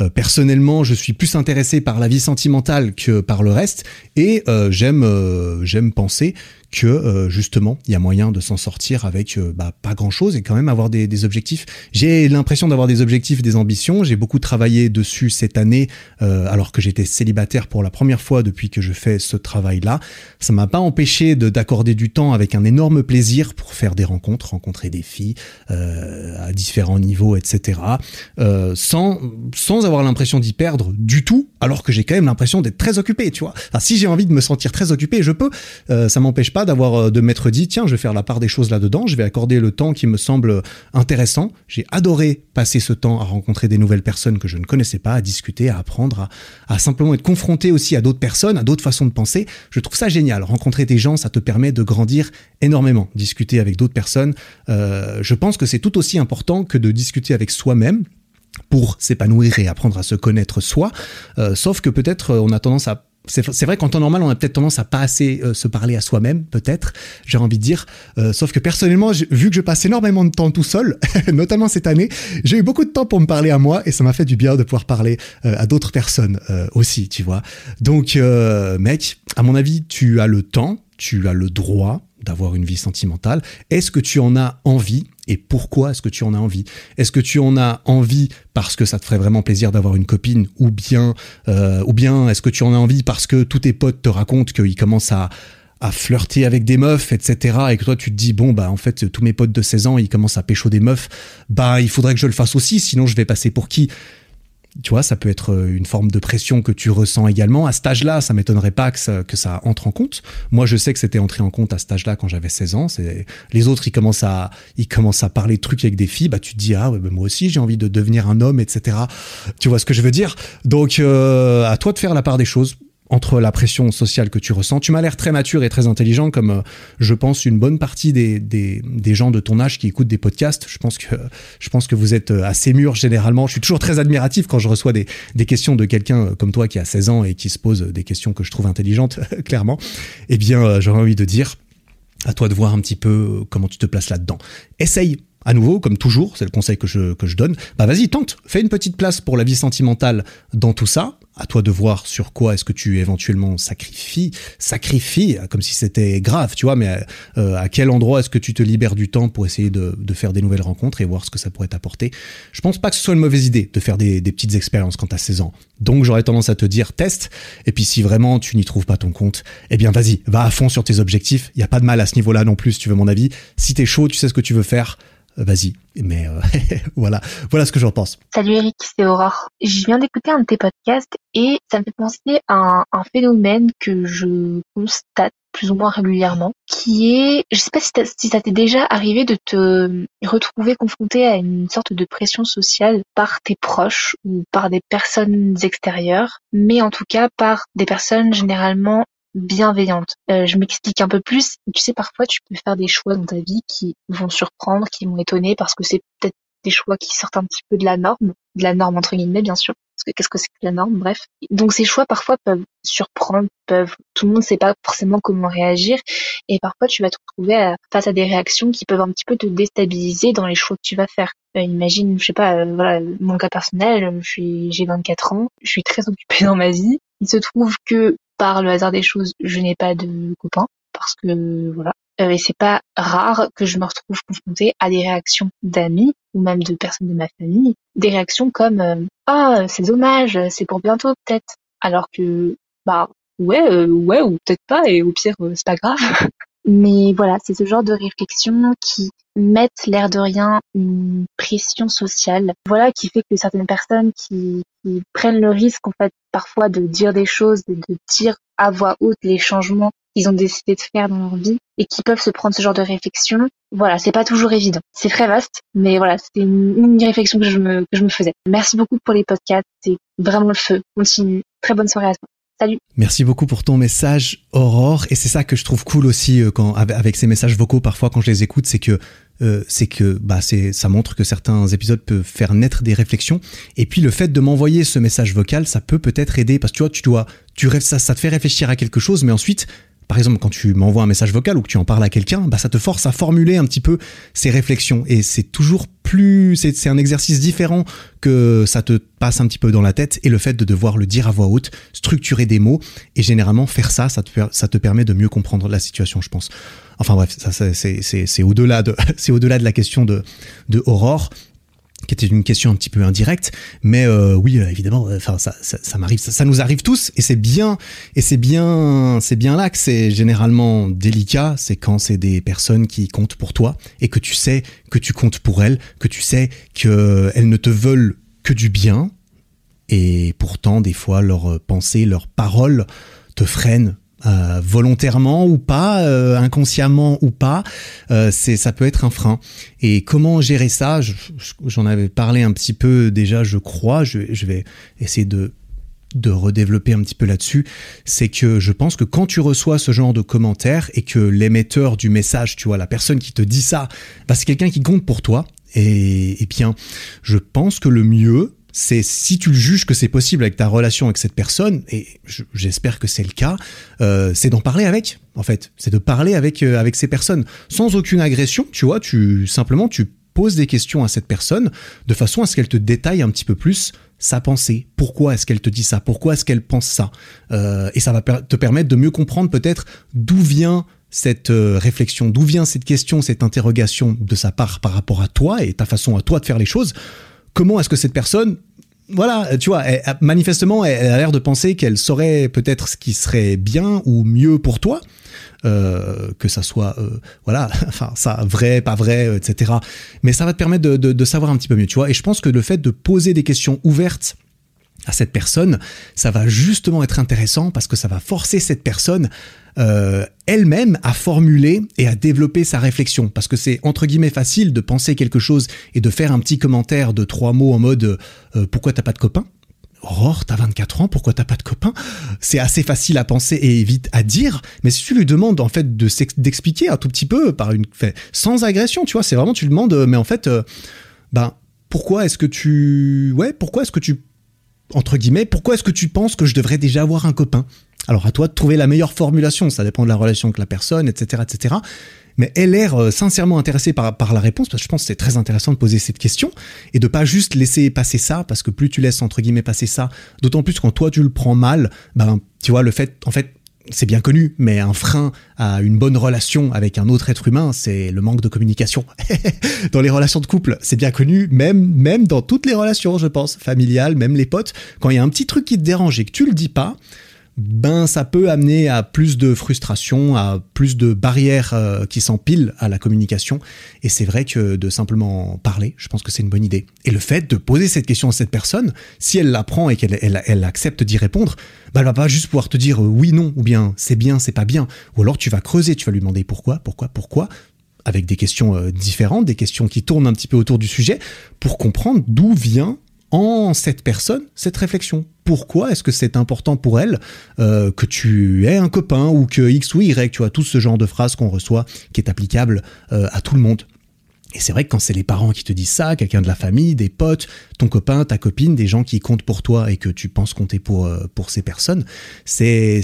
A: Euh, personnellement, je suis plus intéressé par la vie sentimentale que par le reste, et euh, j'aime, euh, j'aime penser que euh, justement il y a moyen de s'en sortir avec euh, bah, pas grand chose et quand même avoir des, objectifs. J'ai l'impression d'avoir des objectifs, des ambitions. J'ai beaucoup travaillé dessus cette année euh, alors que j'étais célibataire pour la première fois depuis que je fais ce travail-là. Ça m'a pas empêché d'accorder du temps avec un énorme plaisir pour faire des rencontres, rencontrer des filles à différents niveaux, etc. sans sans avoir l'impression d'y perdre du tout, alors que j'ai quand même l'impression d'être très occupé. Tu vois. Si j'ai envie de me sentir très occupé, je peux. ça m'empêche pas d'avoir de m'être dit tiens, je vais faire la part des choses là-dedans, je vais accorder le temps qui me semble intéressant. J'ai adoré passer ce temps à rencontrer des nouvelles personnes que je ne connaissais pas, à discuter, à apprendre, à, simplement être confronté aussi à d'autres personnes, à d'autres façons de penser. Je trouve ça génial. Rencontrer des gens, ça te permet de grandir énormément. Discuter avec d'autres personnes, euh, je pense que c'est tout aussi important que de discuter avec soi-même pour s'épanouir et apprendre à se connaître soi. Euh, sauf que peut-être euh, on a tendance à c'est vrai qu'en temps normal, on a peut-être tendance à pas assez euh, se parler à soi-même, peut-être, j'ai envie de dire. Euh, sauf que personnellement, vu que je passe énormément de temps tout seul, *laughs* notamment cette année, j'ai eu beaucoup de temps pour me parler à moi et ça m'a fait du bien de pouvoir parler euh, à d'autres personnes aussi, tu vois. Donc, mec, à mon avis, tu as le temps, tu as le droit d'avoir une vie sentimentale. Est-ce que tu en as envie et pourquoi est-ce que tu en as envie? Est-ce que tu en as envie parce que ça te ferait vraiment plaisir d'avoir une copine ou bien euh, ou bien est-ce que tu en as envie parce que tous tes potes te racontent qu'ils commencent à à flirter avec des meufs, etc. Et que toi, tu te dis, bon, bah, en fait, tous mes potes de 16 ans, ils commencent à pécho des meufs. Bah, il faudrait que je le fasse aussi, sinon je vais passer pour qui? Tu vois, ça peut être euh, une forme de pression que tu ressens également. À cet âge-là, ça m'étonnerait pas que ça, que ça entre en compte. Moi, je sais que c'était entré en compte à cet âge-là quand j'avais 16 ans. Les autres, ils commencent à, ils commencent à parler trucs avec des filles. Bah, tu te dis ah, ouais, bah, moi aussi, j'ai envie de devenir un homme, etc. Tu vois ce que je veux dire? Donc, euh, à toi de faire la part des choses entre la pression sociale que tu ressens. Tu m'as l'air très mature et très intelligent, comme euh, je pense une bonne partie des, des, des, gens de ton âge qui écoutent des podcasts. Je pense que, je pense que vous êtes euh, assez mûrs généralement. Je suis toujours très admiratif quand je reçois des, des questions de quelqu'un euh, comme toi qui a 16 ans et qui se pose des questions que je trouve intelligentes, *laughs* clairement. Eh bien, j'aurais envie de dire, à toi de voir un petit peu comment tu te places là-dedans. Essaye à nouveau, comme toujours, c'est le conseil que je, que je donne, bah vas-y, tente, fais une petite place pour la vie sentimentale dans tout ça, à toi de voir sur quoi est-ce que tu éventuellement sacrifies, sacrifies, comme si c'était grave, tu vois, mais euh, à quel endroit est-ce que tu te libères du temps pour essayer de, de, faire des nouvelles rencontres et voir ce que ça pourrait t'apporter? Je pense pas que ce soit une mauvaise idée de faire des, des petites expériences quand t'as 16 ans. Donc j'aurais tendance à te dire teste, et puis si vraiment tu n'y trouves pas ton compte, eh bien vas-y, va à fond sur tes objectifs, il y a pas de mal à ce niveau-là non plus, tu veux mon avis. Si t'es chaud, tu sais ce que tu veux faire, vas-y. Mais euh, *laughs* voilà, voilà ce que j'en pense.
E: Salut Eric, c'est Aurore. Je viens d'écouter un de tes podcasts et ça me fait penser à un, phénomène que je constate plus ou moins régulièrement, qui est, je sais pas si, si ça t'est déjà arrivé de te retrouver confronté à une sorte de pression sociale par tes proches ou par des personnes extérieures, mais en tout cas par des personnes généralement bienveillante. Euh, je m'explique un peu plus. Tu sais, parfois, tu peux faire des choix dans ta vie qui vont surprendre, qui vont étonner, parce que c'est peut-être des choix qui sortent un petit peu de la norme, de la norme entre guillemets, bien sûr. Parce que qu'est-ce que c'est que la norme? Bref. Donc ces choix parfois peuvent surprendre, peuvent. Tout le monde ne sait pas forcément comment réagir, et parfois tu vas te retrouver face à des réactions qui peuvent un petit peu te déstabiliser dans les choix que tu vas faire. Euh, imagine, je sais pas, euh, voilà, mon cas personnel, je suis, j'ai 24 ans, je suis très occupée *laughs* dans ma vie. Il se trouve que par le hasard des choses, je n'ai pas de copain parce que voilà. Euh, et c'est pas rare que je me retrouve confrontée à des réactions d'amis ou même de personnes de ma famille, des réactions comme euh, ah c'est dommage, c'est pour bientôt peut-être, alors que bah ouais euh, ouais ou peut-être pas et au pire c'est pas grave. *laughs* Mais voilà, c'est ce genre de réflexion qui mettent l'air de rien une pression sociale. Voilà, qui fait que certaines personnes qui, prennent le risque, en fait, parfois de dire des choses, de, de dire à voix haute les changements qu'ils ont décidé de faire dans leur vie et qui peuvent se prendre ce genre de réflexion. Voilà, c'est pas toujours évident. C'est très vaste, mais voilà, c'était une, une, réflexion que je, me, que je me faisais. Merci beaucoup pour les podcasts, c'est vraiment le feu. Continue. Très bonne soirée à toi.
A: Merci beaucoup pour ton message, Aurore. Et c'est ça que je trouve cool aussi euh, quand, avec ces messages vocaux, parfois quand je les écoute, c'est que euh, c'est que bah c'est ça montre que certains épisodes peuvent faire naître des réflexions et puis le fait de m'envoyer ce message vocal ça peut peut-être aider parce que tu vois tu dois tu rêves ça ça te fait réfléchir à quelque chose mais ensuite par exemple, quand tu m'envoies un message vocal ou que tu en parles à quelqu'un, bah, ça te force à formuler un petit peu ces réflexions. Et c'est toujours plus, c'est un exercice différent que ça te passe un petit peu dans la tête. Et le fait de devoir le dire à voix haute, structurer des mots, et généralement faire ça, ça te, permet de mieux comprendre la situation, je pense. Enfin bref, ça, c'est au-delà de, *laughs* c'est au-delà de la question de, de Aurore qui était une question un petit peu indirecte, mais euh, oui, euh, évidemment, euh, enfin ça, ça, ça m'arrive, ça, nous arrive tous, et c'est bien, et c'est bien, c'est bien là que c'est généralement délicat, c'est quand c'est des personnes qui comptent pour toi et que tu sais que tu comptes pour elles, que tu sais que elles ne te veulent que du bien, et pourtant des fois leurs pensées, leurs paroles te freinent euh, volontairement ou pas, euh, inconsciemment ou pas, euh, c'est ça peut être un frein. Et comment gérer ça? J'en avais parlé un petit peu déjà, je crois. Je, vais essayer de de redévelopper un petit peu là-dessus, c'est que je pense que quand tu reçois ce genre de commentaires et que l'émetteur du message, tu vois, la personne qui te dit ça, bah c'est quelqu'un qui compte pour toi. Et bien, je pense que le mieux, c'est si tu juges que c'est possible avec ta relation avec cette personne, et j'espère que c'est le cas, euh, c'est d'en parler avec, en fait. C'est de parler avec, euh, avec ces personnes, sans aucune agression, tu vois, tu simplement tu poses des questions à cette personne de façon à ce qu'elle te détaille un petit peu plus sa pensée. Pourquoi est-ce qu'elle te dit ça? Pourquoi est-ce qu'elle pense ça? Euh, Et ça va te permettre de mieux comprendre peut-être d'où vient cette réflexion, d'où vient cette question, cette interrogation de sa part par rapport à toi et ta façon à toi de faire les choses comment est-ce que cette personne voilà, tu vois, manifestement, elle, a l'air de penser qu'elle saurait peut-être ce qui serait bien ou mieux pour toi, euh, que ça soit, euh, voilà, *laughs* enfin, ça vrai, pas vrai, etc. Mais ça va te permettre de, de, savoir un petit peu mieux, tu vois. Et je pense que le fait de poser des questions ouvertes à cette personne, ça va justement être intéressant parce que ça va forcer cette personne euh, elle-même à formuler et à développer sa réflexion. Parce que c'est entre guillemets facile de penser quelque chose et de faire un petit commentaire de trois mots en mode euh, pourquoi t'as pas de copain? Aurore, t'as 24 ans, pourquoi t'as pas de copain? C'est assez facile à penser et vite à dire, mais si tu lui demandes en fait de d'expliquer un tout petit peu par une fait, sans agression, tu vois, c'est vraiment tu lui demandes, mais en fait, euh, ben pourquoi est-ce que tu, ouais, pourquoi est-ce que tu entre guillemets, pourquoi est-ce que tu penses que je devrais déjà avoir un copain? Alors à toi de trouver la meilleure formulation, ça dépend de la relation avec la personne, etc., etc. Mais elle l'air euh, sincèrement intéressée par, par la réponse, parce que je pense que c'est très intéressant de poser cette question, et de pas juste laisser passer ça, parce que plus tu laisses entre guillemets passer ça, d'autant plus quand toi tu le prends mal, ben tu vois le fait, en fait, c'est bien connu, mais un frein à une bonne relation avec un autre être humain, c'est le manque de communication. *laughs* dans les relations de couple, c'est bien connu, même, même dans toutes les relations, je pense, familiales, même les potes, quand il y a un petit truc qui te dérange et que tu le dis pas, ben ça peut amener à plus de frustration, à plus de barrières euh, qui s'empilent à la communication. Et c'est vrai que de simplement parler, je pense que c'est une bonne idée. Et le fait de poser cette question à cette personne, si elle l'apprend et qu'elle elle, accepte d'y répondre, ben elle va pas juste pouvoir te dire euh, oui, non, ou bien c'est bien, c'est pas bien. Ou alors tu vas creuser, tu vas lui demander pourquoi, pourquoi, pourquoi, avec des questions euh, différentes, des questions qui tournent un petit peu autour du sujet, pour comprendre d'où vient en cette personne cette réflexion. Pourquoi est-ce que c'est important pour elle euh, que tu aies un copain ou que X ou Y, tu vois, tout ce genre de phrases qu'on reçoit qui est applicable euh, à tout le monde. Et c'est vrai que quand c'est les parents qui te disent ça, quelqu'un de la famille, des potes, ton copain, ta copine, des gens qui comptent pour toi et que tu penses compter pour euh, pour ces personnes, c'est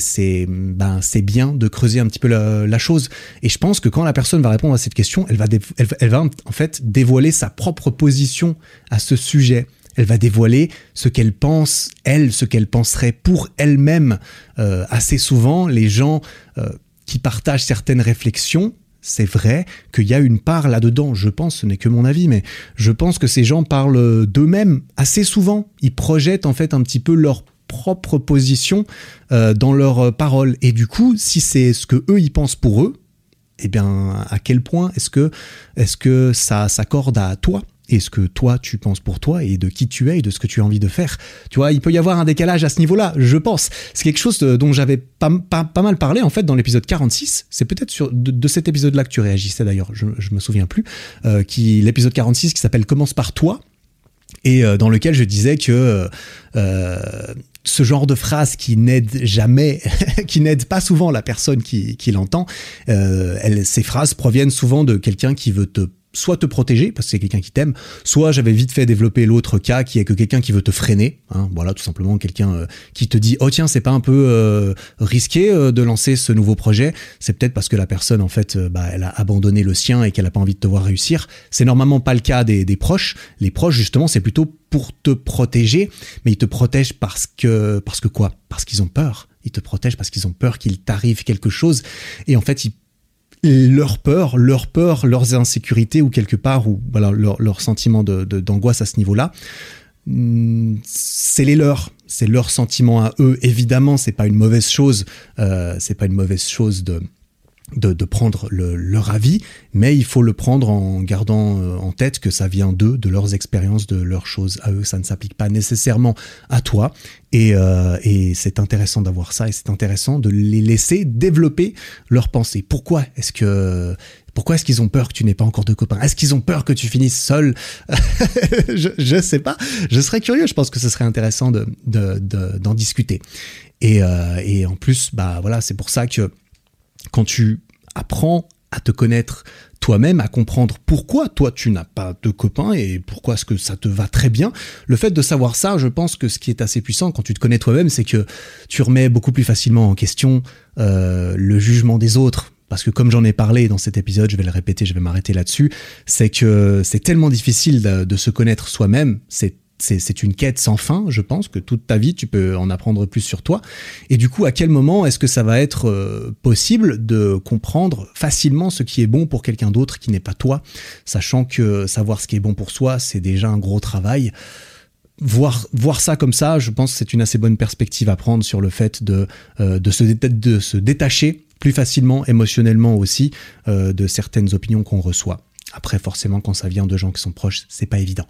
A: ben bien de creuser un petit peu la, chose. Et je pense que quand la personne va répondre à cette question, elle va elle va en fait dévoiler sa propre position à ce sujet elle va dévoiler ce qu'elle pense, elle, ce qu'elle penserait pour elle-même. Euh, assez souvent, les gens euh, qui partagent certaines réflexions, c'est vrai qu'il y a une part là-dedans, je pense, ce n'est que mon avis, mais je pense que ces gens parlent d'eux-mêmes assez souvent. Ils projettent en fait un petit peu leur propre position euh, dans leurs paroles. Et du coup, si c'est ce que eux ils pensent pour eux, eh bien, à quel point est-ce que, est-ce que ça s'accorde à toi? Et ce que toi tu penses pour toi et de qui tu es et de ce que tu as envie de faire. Tu vois, il peut y avoir un décalage à ce niveau-là, je pense. C'est quelque chose dont j'avais pas, pas, mal parlé en fait dans l'épisode 46. C'est peut-être de, cet épisode-là que tu réagissais d'ailleurs, je, je me souviens plus. Euh, qui l'épisode 46 qui s'appelle Commence par toi et euh, dans lequel je disais que euh, ce genre de phrase qui n'aide jamais, *laughs* qui n'aide pas souvent la personne qui, qui l'entend, euh, ces phrases proviennent souvent de quelqu'un qui veut te soit te protéger parce que c'est quelqu'un qui t'aime, soit j'avais vite fait développer l'autre cas qui est que quelqu'un qui veut te freiner, hein, voilà tout simplement quelqu'un euh, qui te dit oh tiens c'est pas un peu euh, risqué euh, de lancer ce nouveau projet, c'est peut-être parce que la personne en fait bah, elle a abandonné le sien et qu'elle a pas envie de te voir réussir. C'est normalement pas le cas des, proches. Les proches justement c'est plutôt pour te protéger, mais ils te protègent parce que parce que quoi? Parce qu'ils ont peur. Ils te protègent parce qu'ils ont peur qu'il t'arrive quelque chose et en fait ils leur peur, leur peur, leurs insécurités ou quelque part ou voilà leur, leur sentiment de, d'angoisse à ce niveau-là, hmm, c'est les leurs, c'est leur sentiment à eux. Évidemment, c'est pas une mauvaise chose, euh, c'est pas une mauvaise chose de de, prendre le, leur avis, mais il faut le prendre en gardant euh, en tête que ça vient d'eux, de leurs expériences, de leurs choses à eux. Ça ne s'applique pas nécessairement à toi. Et, euh, et c'est intéressant d'avoir ça et c'est intéressant de les laisser développer leurs pensées. Pourquoi est-ce que pourquoi est-ce qu'ils ont peur que tu n'aies pas encore de copains? Est-ce qu'ils ont peur que tu finisses seul? *laughs* Je, je sais pas. Je serais curieux. Je pense que ce serait intéressant de d'en de, discuter. Et, euh, et en plus, bah voilà, c'est pour ça que quand tu apprends à te connaître toi-même, à comprendre pourquoi toi tu n'as pas de copains et pourquoi est-ce que ça te va très bien. Le fait de savoir ça, je pense que ce qui est assez puissant quand tu te connais toi-même, c'est que tu remets beaucoup plus facilement en question euh, le jugement des autres. Parce que comme j'en ai parlé dans cet épisode, je vais le répéter, je vais m'arrêter là-dessus, c'est que c'est tellement difficile de, de se connaître soi-même, c'est c'est une quête sans fin, je pense, que toute ta vie, tu peux en apprendre plus sur toi. Et du coup, à quel moment est-ce que ça va être euh, possible de comprendre facilement ce qui est bon pour quelqu'un d'autre qui n'est pas toi, sachant que savoir ce qui est bon pour soi, c'est déjà un gros travail. Voir, voir ça comme ça, je pense que c'est une assez bonne perspective à prendre sur le fait de, euh, de, se, de se détacher plus facilement, émotionnellement aussi, euh, de certaines opinions qu'on reçoit. Après, forcément, quand ça vient de gens qui sont proches, c'est pas évident.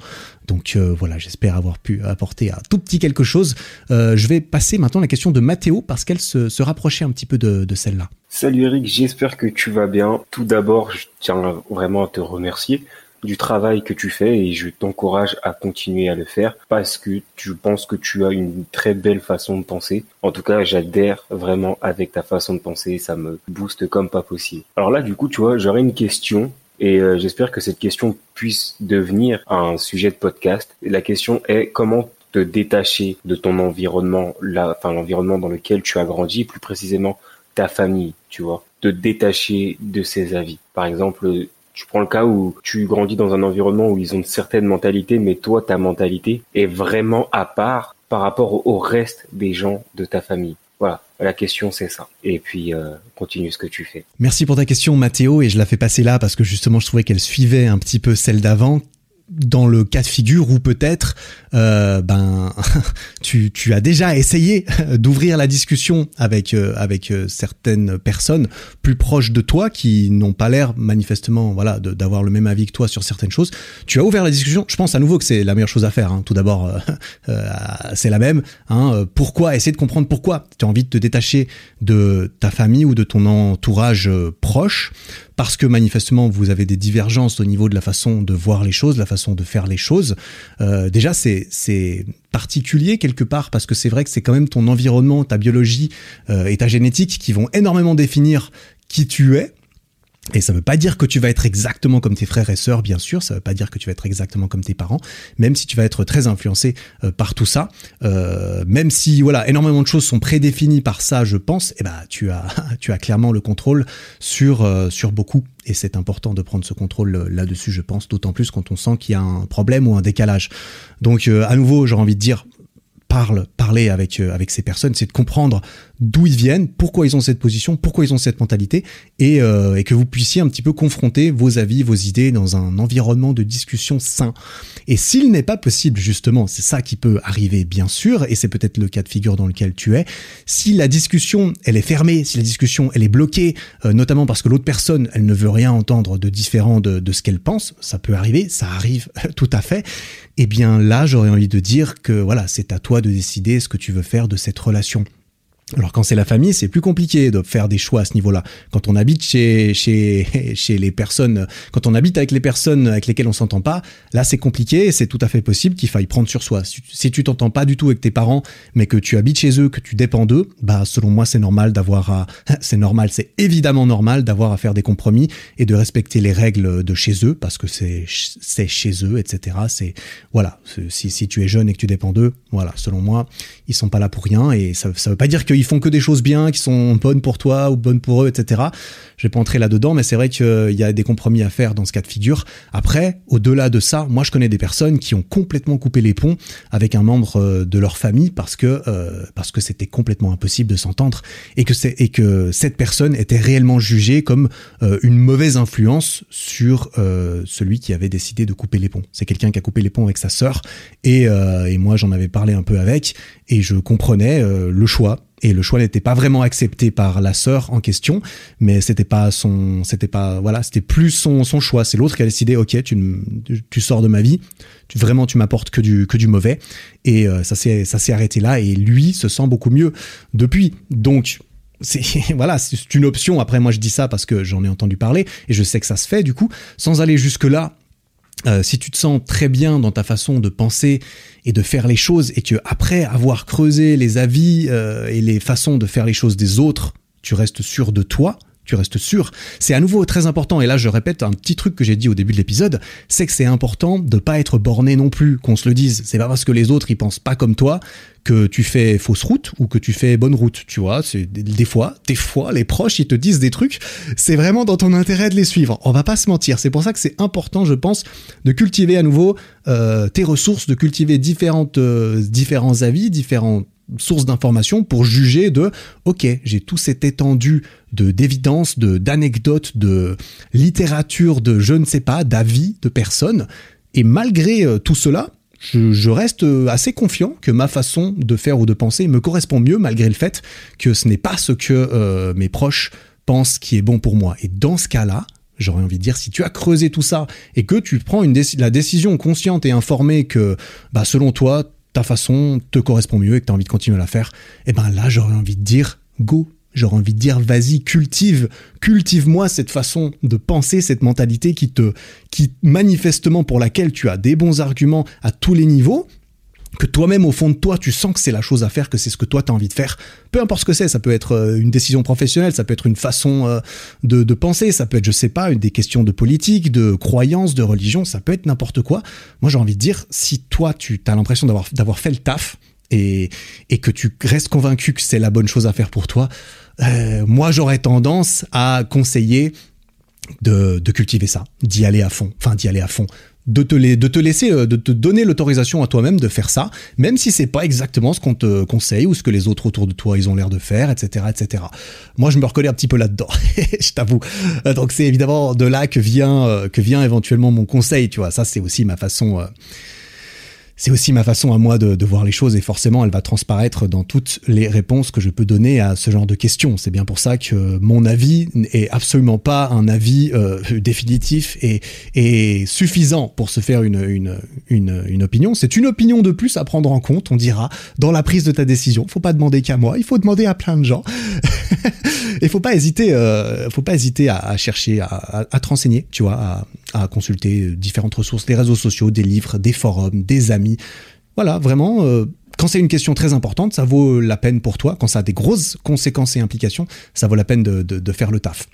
A: Donc euh, voilà, j'espère avoir pu apporter un tout petit quelque chose. Euh, je vais passer maintenant à la question de Mathéo parce qu'elle se, rapprochait un petit peu de, de celle-là.
F: Salut Eric, j'espère que tu vas bien. Tout d'abord, je tiens vraiment à te remercier du travail que tu fais et je t'encourage à continuer à le faire parce que tu penses que tu as une très belle façon de penser. En tout cas, j'adhère vraiment avec ta façon de penser, ça me booste comme pas possible. Alors là, du coup, tu vois, j'aurais une question et euh, j'espère que cette question puisse devenir un sujet de podcast. La question est comment te détacher de ton environnement, là, enfin l'environnement dans lequel tu as grandi, plus précisément ta famille, tu vois, te détacher de ses avis. Par exemple, tu prends le cas où tu grandis dans un environnement où ils ont une certaine mentalité, mais toi, ta mentalité est vraiment à part par rapport au reste des gens de ta famille. Voilà, la question c'est ça. Et puis euh, continue ce que tu fais.
A: Merci pour ta question Mathéo et je la fais passer là parce que justement je trouvais qu'elle suivait un petit peu celle d'avant dans le cas de figure où peut-être euh, ben *laughs* tu, tu as déjà essayé *laughs* d'ouvrir la discussion avec euh, avec euh, certaines personnes plus proches de toi qui n'ont pas l'air manifestement voilà d'avoir le même avis que toi sur certaines choses. Tu as ouvert la discussion. Je pense à nouveau que c'est la meilleure chose à faire hein. tout d'abord *laughs* c'est la même hein. pourquoi? Essayer de comprendre pourquoi. Tu as envie de te détacher de ta famille ou de ton entourage proche parce que manifestement vous avez des divergences au niveau de la façon de voir les choses, la façon de faire les choses. Euh, déjà, c'est particulier quelque part parce que c'est vrai que c'est quand même ton environnement, ta biologie euh, et ta génétique qui vont énormément définir qui tu es. Et ça veut pas dire que tu vas être exactement comme tes frères et sœurs, bien sûr. Ça veut pas dire que tu vas être exactement comme tes parents, même si tu vas être très influencé euh, par tout ça. Euh, même si voilà, énormément de choses sont prédéfinies par ça, je pense. Et eh ben, tu as, *laughs* tu as clairement le contrôle sur euh, sur beaucoup. Et c'est important de prendre ce contrôle là-dessus, je pense, d'autant plus quand on sent qu'il y a un problème ou un décalage. Donc, à nouveau, j'aurais envie de dire, parle, parler avec avec ces personnes, c'est de comprendre d'où ils viennent, pourquoi ils ont cette position, pourquoi ils ont cette mentalité, et, euh, et, que vous puissiez un petit peu confronter vos avis, vos idées dans un environnement de discussion sain. Et s'il n'est pas possible, justement, c'est ça qui peut arriver, bien sûr, et c'est peut-être le cas de figure dans lequel tu es, si la discussion, elle est fermée, si la discussion, elle est bloquée, euh, notamment parce que l'autre personne, elle ne veut rien entendre de différent de, de ce qu'elle pense, ça peut arriver, ça arrive *laughs* tout à fait, eh bien là, j'aurais envie de dire que voilà, c'est à toi de décider ce que tu veux faire de cette relation. Alors quand c'est la famille, c'est plus compliqué de faire des choix à ce niveau-là. Quand on habite chez chez *laughs* chez les personnes, quand on habite avec les personnes avec lesquelles on s'entend pas, là c'est compliqué. C'est tout à fait possible qu'il faille prendre sur soi. Si tu t'entends pas du tout avec tes parents, mais que tu habites chez eux, que tu dépends d'eux, bah selon moi c'est normal d'avoir à, *laughs* c'est normal, c'est évidemment normal d'avoir à faire des compromis et de respecter les règles de chez eux parce que c'est c'est chez eux, etc. C'est voilà. Si si tu es jeune et que tu dépends d'eux, voilà. Selon moi, ils sont pas là pour rien et ça ça veut pas dire que ils font que des choses bien, qui sont bonnes pour toi ou bonnes pour eux, etc. Je vais pas entrer là-dedans, mais c'est vrai qu'il y a des compromis à faire dans ce cas de figure. Après, au-delà de ça, moi je connais des personnes qui ont complètement coupé les ponts avec un membre euh, de leur famille parce que euh, parce que c'était complètement impossible de s'entendre et que c'est et que cette personne était réellement jugée comme euh, une mauvaise influence sur euh, celui qui avait décidé de couper les ponts. C'est quelqu'un qui a coupé les ponts avec sa sœur et, euh, et moi j'en avais parlé un peu avec et je comprenais le choix et le choix n'était pas vraiment accepté par la sœur en question, mais c'était pas son, c'était pas, voilà, c'était plus son, choix. C'est l'autre qui a décidé, ok, tu, tu sors de ma vie, vraiment tu m'apportes que du, que du mauvais, et euh, ça s'est, ça s'est arrêté là, et lui se sent beaucoup mieux depuis. Donc c'est *laughs* voilà, c'est une option. Après, moi, je dis ça parce que j'en ai entendu parler et je sais que ça se fait. Du coup, sans aller jusque là, euh, si tu te sens très bien dans ta façon de penser et de faire les choses et que après avoir creusé les avis euh, et les façons de faire les choses des autres, tu restes sûr de toi, tu restes sûr. C'est à nouveau très important, et là je répète un petit truc que j'ai dit au début de l'épisode, c'est que c'est important de pas être borné non plus, qu'on se le dise. C'est pas parce que les autres ils pensent pas comme toi que tu fais fausse route ou que tu fais bonne route, tu vois. C'est des fois, des fois, les proches ils te disent des trucs, c'est vraiment dans ton intérêt de les suivre. On va pas se mentir. C'est pour ça que c'est important, je pense, de cultiver à nouveau euh, tes ressources, de cultiver euh, différents avis, différents source d'informations pour juger de ok j'ai tout cette étendue de d'évidence de d'anecdotes de littérature de je ne sais pas d'avis de personnes. Et malgré euh, tout cela je, reste euh, assez confiant que ma façon de faire ou de penser me correspond mieux malgré le fait que ce n'est pas ce que euh, mes proches pensent qui est bon pour moi. Et dans ce cas-là J'aurais envie de dire, si tu as creusé tout ça et que tu prends une la décision consciente et informée que, bah, selon toi, ta façon te correspond mieux et que tu as envie de continuer à la faire, et eh ben là, j'aurais envie de dire go. J'aurais envie de dire vas-y, cultive, cultive-moi cette façon de penser, cette mentalité qui te, qui manifestement pour laquelle tu as des bons arguments à tous les niveaux, que toi-même au fond de toi tu sens que c'est la chose à faire, que c'est ce que toi tu as envie de faire, peu importe ce que c'est, ça peut être euh, une décision professionnelle, ça peut être une façon euh, de, de, penser, ça peut être je sais pas, des questions de politique, de croyance, de religion, ça peut être n'importe quoi. Moi j'ai envie de dire, si toi tu as l'impression d'avoir fait le taf et, et que tu restes convaincu que c'est la bonne chose à faire pour toi, euh, moi j'aurais tendance à conseiller de, de, cultiver ça, d'y aller à fond, enfin d'y aller à fond, de te, de te laisser, euh, de te donner l'autorisation à toi-même de faire ça, même si c'est pas exactement ce qu'on te conseille ou ce que les autres autour de toi ils ont l'air de faire, etc., etc. Moi, je me reconnais un petit peu là-dedans, *laughs* je t'avoue. Euh, donc c'est évidemment de là que vient, euh, que vient éventuellement mon conseil, tu vois. Ça, c'est aussi ma façon c'est aussi ma façon à moi de, voir les choses et forcément elle va transparaître dans toutes les réponses que je peux donner à ce genre de questions. C'est bien pour ça que mon avis est absolument pas un avis euh, définitif et, suffisant pour se faire une, opinion. C'est une opinion de plus à prendre en compte, on dira, dans la prise de ta décision. Faut pas demander qu'à moi, il faut demander à plein de gens. *laughs* Et faut pas hésiter, euh, faut pas hésiter à, chercher, à, te renseigner, tu vois, à, consulter différentes ressources, des réseaux sociaux, des livres, des forums, des amis. Voilà, vraiment. Euh, quand c'est une question très importante, ça vaut la peine pour toi. Quand ça a des grosses conséquences et implications, ça vaut la peine de, faire le taf.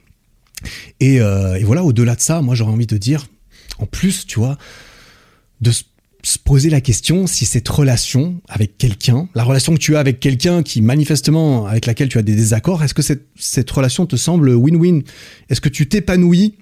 A: Et, euh, et voilà, au-delà de ça, moi j'aurais envie de dire, en plus, tu vois, de se poser la question si cette relation avec quelqu'un, la relation que tu as avec quelqu'un qui manifestement avec laquelle tu as des désaccords, est-ce que cette, cette relation te semble win-win? Est-ce que tu t'épanouis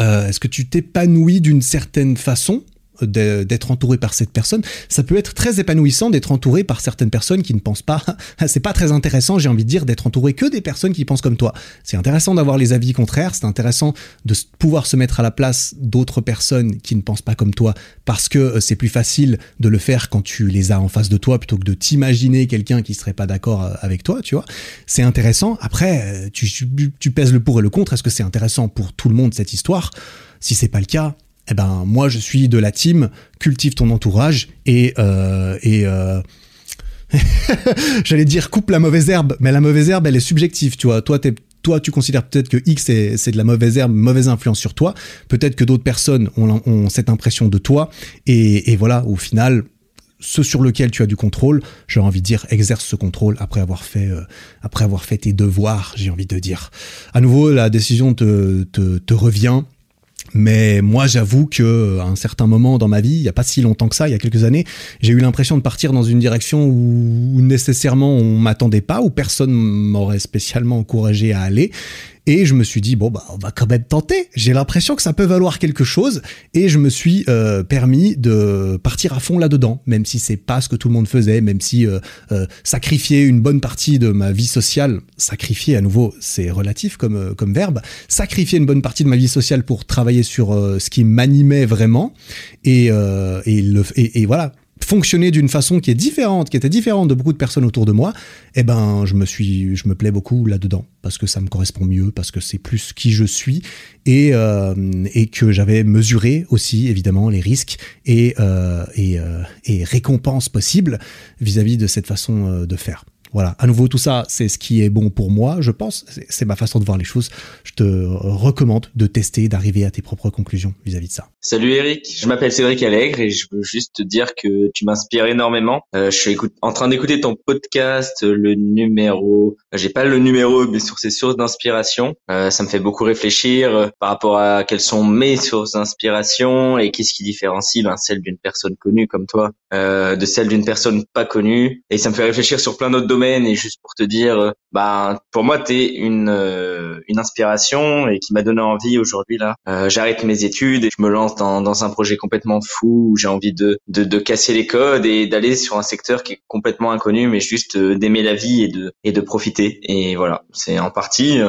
A: euh, Est-ce que tu t'épanouis d'une certaine façon? D'être entouré par cette personne. Ça peut être très épanouissant d'être entouré par certaines personnes qui ne pensent pas. *laughs* c'est pas très intéressant, j'ai envie de dire, d'être entouré que des personnes qui pensent comme toi. C'est intéressant d'avoir les avis contraires, c'est intéressant de pouvoir se mettre à la place d'autres personnes qui ne pensent pas comme toi parce que euh, c'est plus facile de le faire quand tu les as en face de toi plutôt que de t'imaginer quelqu'un qui serait pas d'accord euh, avec toi, tu vois. C'est intéressant. Après, euh, tu, tu pèses le pour et le contre. Est-ce que c'est intéressant pour tout le monde cette histoire? Si c'est pas le cas, eh ben moi je suis de la team cultive ton entourage et euh, et euh... *laughs* j'allais dire coupe la mauvaise herbe, mais la mauvaise herbe elle est subjective, tu vois. Toi toi, tu considères peut-être que X c'est de la mauvaise herbe, mauvaise influence sur toi. Peut-être que d'autres personnes ont, ont, cette impression de toi. Et, et, voilà, au final, ce sur lequel tu as du contrôle, j'ai envie de dire, exerce ce contrôle après avoir fait, euh, après avoir fait tes devoirs, j'ai envie de dire. À nouveau, la décision te, te, te revient. Mais moi, j'avoue que à un certain moment dans ma vie, il y a pas si longtemps que ça, il y a quelques années, j'ai eu l'impression de partir dans une direction où nécessairement on m'attendait pas, où personne m'aurait spécialement encouragé à aller. Et je me suis dit, bon, bah, on va quand même tenter. J'ai l'impression que ça peut valoir quelque chose. Et je me suis euh, permis de partir à fond là-dedans, même si c'est pas ce que tout le monde faisait, même si euh, euh, sacrifier une bonne partie de ma vie sociale, sacrifier à nouveau, c'est relatif comme, comme verbe, sacrifier une bonne partie de ma vie sociale pour travailler sur ce qui m'animait vraiment. Et, et, le, et voilà, fonctionner d'une façon qui est différente, qui était différente de beaucoup de personnes autour de moi, eh ben, je me suis, je me plais beaucoup là-dedans parce que ça me correspond mieux, parce que c'est plus qui je suis et, euh, et que j'avais mesuré aussi évidemment les risques et, euh, et, euh, et récompenses possibles vis-à-vis de cette façon de faire. Voilà, à nouveau, tout ça, c'est ce qui est bon pour moi, je pense. C'est ma façon de voir les choses. Je te recommande de tester, d'arriver à tes propres conclusions vis-à-vis de ça.
G: Salut Eric, je m'appelle Cédric Allègre et je veux juste te dire que tu m'inspires énormément. Euh, je suis en train d'écouter ton podcast, le numéro, j'ai pas le numéro, mais sur ses sources d'inspiration. Euh, ça me fait beaucoup réfléchir euh, par rapport à quelles sont mes sources d'inspiration et qu'est-ce qui différencie ben, celle d'une personne connue comme toi euh, de celle d'une personne pas connue. Et ça me fait réfléchir sur plein d'autres et juste pour te dire, euh, bah pour moi t'es une euh, une inspiration et qui m'a donné envie aujourd'hui là. Euh, j'arrête mes études et je me lance dans, dans un projet complètement fou où j'ai envie de, de, de casser les codes et d'aller sur un secteur qui est complètement inconnu mais juste d'aimer la vie et de et de profiter et voilà c'est en partie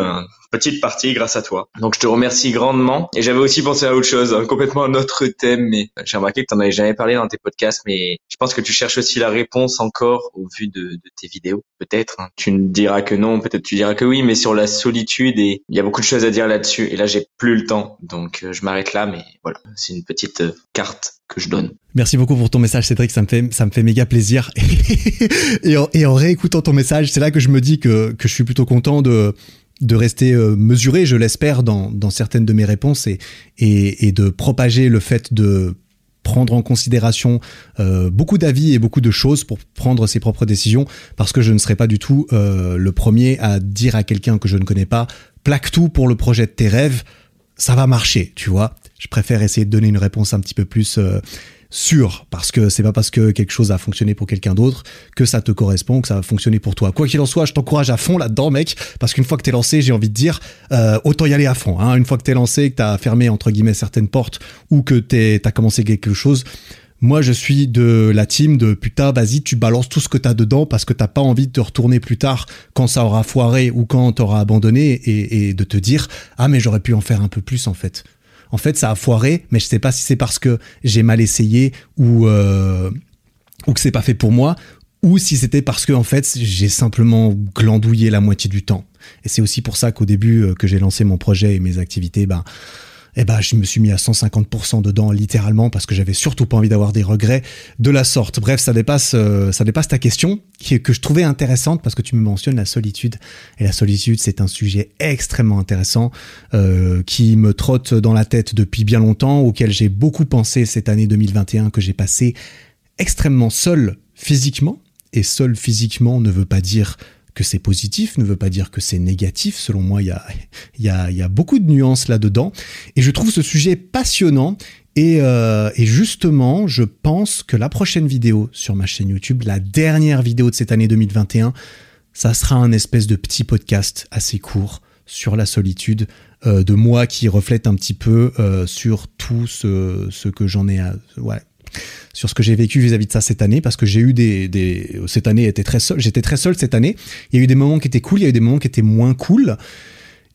G: petite partie grâce à toi. Donc je te remercie grandement. Et j'avais aussi pensé à autre chose, hein, complètement un autre thème, mais j'ai remarqué que tu n'en avais jamais parlé dans tes podcasts, mais je pense que tu cherches aussi la réponse encore au vu de, tes vidéos, peut-être. Hein. Tu ne diras que non, peut-être tu diras que oui, mais sur la solitude, et il y a beaucoup de choses à dire là-dessus. Et là, j'ai plus le temps, donc euh, je m'arrête là, mais voilà, c'est une petite euh, carte que je donne.
A: Merci beaucoup pour ton message, Cédric. Ça me fait, ça me fait méga plaisir. *laughs* et, en, réécoutant ton message, c'est là que je me dis que je suis plutôt content de, de rester euh, mesuré, je l'espère, dans, certaines de mes réponses et, de propager le fait de prendre en considération euh, beaucoup d'avis et beaucoup de choses pour prendre ses propres décisions, parce que je ne serai pas du tout euh, le premier à dire à quelqu'un que je ne connais pas, plaque tout pour le projet de tes rêves, ça va marcher, tu vois. Je préfère essayer de donner une réponse un petit peu plus sûr, parce que c'est pas parce que quelque chose a fonctionné pour quelqu'un d'autre que ça te correspond, que ça va fonctionner pour toi. Quoi qu'il en soit, je t'encourage à fond là-dedans, mec, parce qu'une fois que t'es lancé, j'ai envie de dire, euh, autant y aller à fond. Hein. Une fois que t'es lancé, que t'as fermé entre guillemets certaines portes ou que t'as commencé quelque chose, moi, je suis de la team de putain, vas-y, tu balances tout ce que t'as dedans parce que t'as pas envie de te retourner plus tard quand ça aura foiré ou quand t'auras abandonné et, et de te dire, ah, mais j'aurais pu en faire un peu plus en fait en fait, ça a foiré, mais je sais pas si c'est parce que j'ai mal essayé ou, euh, ou que c'est pas fait pour moi, ou si c'était parce que en fait j'ai simplement glandouillé la moitié du temps. Et c'est aussi pour ça qu'au début euh, que j'ai lancé mon projet et mes activités, ben eh ben, je me suis mis à 150% dedans, littéralement, parce que j'avais surtout pas envie d'avoir des regrets de la sorte. Bref, ça dépasse, euh, ça dépasse ta question, qui, que je trouvais intéressante, parce que tu me mentionnes la solitude. Et la solitude, c'est un sujet extrêmement intéressant, euh, qui me trotte dans la tête depuis bien longtemps, auquel j'ai beaucoup pensé cette année 2021, que j'ai passé extrêmement seul physiquement. Et seul physiquement ne veut pas dire que c'est positif ne veut pas dire que c'est négatif. Selon moi, il y a, beaucoup de nuances là-dedans. Et je trouve ce sujet passionnant. Et, euh, et, justement, je pense que la prochaine vidéo sur ma chaîne YouTube, la dernière vidéo de cette année 2021, ça sera un espèce de petit podcast assez court sur la solitude euh, de moi qui reflète un petit peu euh, sur tout ce, que j'en ai à, sur ce que j'ai vécu vis-à-vis de ça cette année parce que j'ai eu des, cette année était très seul, j'étais très seul cette année. Il y a eu des moments qui étaient cool, il y a eu des moments qui étaient moins cool.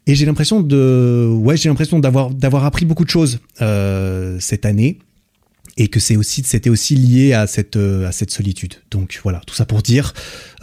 A: Et j'ai l'impression de, ouais, j'ai l'impression d'avoir d'avoir appris beaucoup de choses euh, cette année et que c'est aussi c'était aussi lié à cette euh, à cette solitude. Donc voilà, tout ça pour dire,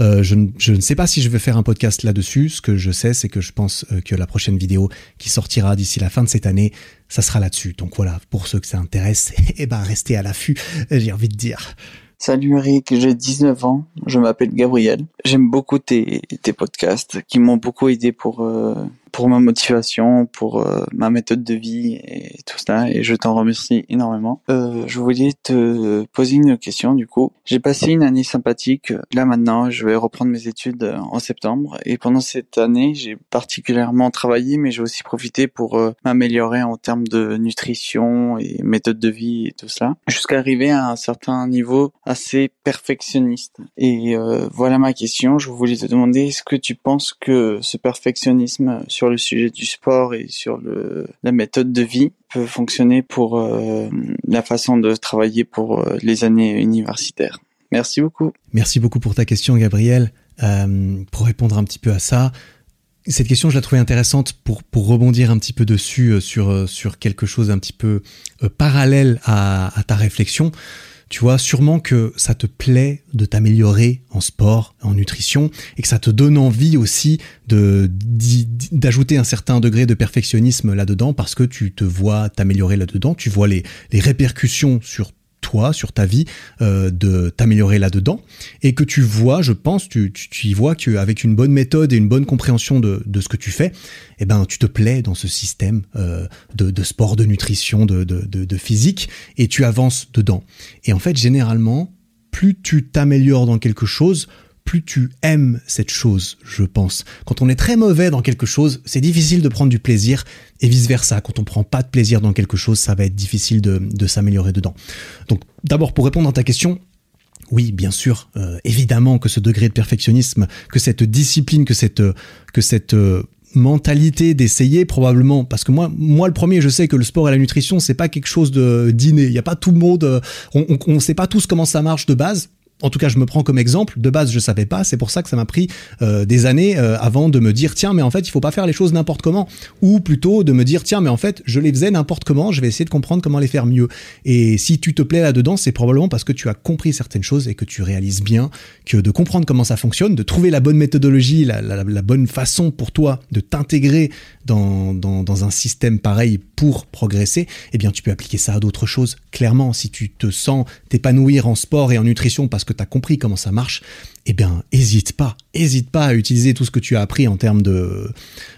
A: euh, je, ne, je, ne sais pas si je vais faire un podcast là-dessus. Ce que je sais, c'est que je pense que la prochaine vidéo qui sortira d'ici la fin de cette année, ça sera là-dessus. Donc voilà, pour ceux que ça intéresse, *laughs* eh ben restez à l'affût. J'ai envie de dire.
H: Salut Eric, j'ai 19 ans, je m'appelle Gabriel. J'aime beaucoup tes, tes podcasts qui m'ont beaucoup aidé pour euh, pour ma motivation, pour euh, ma méthode de vie et tout ça, et je t'en remercie énormément. Euh, je voulais te poser une question du coup. J'ai passé une année sympathique. Là maintenant, je vais reprendre mes études euh, en septembre, et pendant cette année, j'ai particulièrement travaillé, mais j'ai aussi profité pour euh, m'améliorer en termes de nutrition et méthode de vie et tout ça, jusqu'à arriver à un certain niveau assez perfectionniste. Et voilà ma question. Je voulais te demander, est-ce que tu penses que ce perfectionnisme sur le sujet du sport et sur le, la méthode de vie peut fonctionner pour euh, la façon de travailler pour euh, les années universitaires. Merci beaucoup.
A: Merci beaucoup pour ta question, Gabriel. Euh, pour répondre un petit peu à ça, cette question, je la trouvais intéressante pour, pour rebondir un petit peu dessus, sur, sur quelque chose un petit peu parallèle à, à ta réflexion Tu vois, sûrement que ça te plaît de t'améliorer en sport, en nutrition, et que ça te donne envie aussi d'ajouter un certain degré de perfectionnisme là-dedans parce que tu te vois t'améliorer là-dedans, tu vois les, les répercussions sur sur ta vie, euh, de t'améliorer là-dedans, et que tu vois, je pense, tu, tu, y vois qu'avec une bonne méthode et une bonne compréhension de, ce que tu fais, eh ben, tu te plais dans ce système euh, de, de, sport, de nutrition, de, de, de physique, et tu avances dedans. Et en fait, généralement, plus tu t'améliores dans quelque chose, plus tu aimes cette chose, je pense. Quand on est très mauvais dans quelque chose, c'est difficile de prendre du plaisir et vice-versa. Quand on prend pas de plaisir dans quelque chose, ça va être difficile de, s'améliorer dedans. Donc d'abord, pour répondre à ta question, oui, bien sûr, euh, évidemment que ce degré de perfectionnisme, que cette discipline, que cette, que cette euh, mentalité d'essayer probablement parce que moi moi le premier je sais que le sport et la nutrition c'est pas quelque chose de d'inné il y a pas tout le monde euh, on, on, on sait pas tous comment ça marche de base en tout cas, je me prends comme exemple. De base, je savais pas. C'est pour ça que ça m'a pris euh, des années euh, avant de me dire tiens, mais en fait, il faut pas faire les choses n'importe comment, ou plutôt de me dire tiens, mais en fait, je les faisais n'importe comment. Je vais essayer de comprendre comment les faire mieux. Et si tu te plais là-dedans, c'est probablement parce que tu as compris certaines choses et que tu réalises bien que de comprendre comment ça fonctionne, de trouver la bonne méthodologie, la, bonne façon pour toi de t'intégrer dans, dans un système pareil pour progresser, eh bien, tu peux appliquer ça à d'autres choses. Clairement, si tu te sens t'épanouir en sport et en nutrition parce que que tu as compris comment ça marche, eh bien, hésite pas, hésite pas à utiliser tout ce que tu as appris en termes de,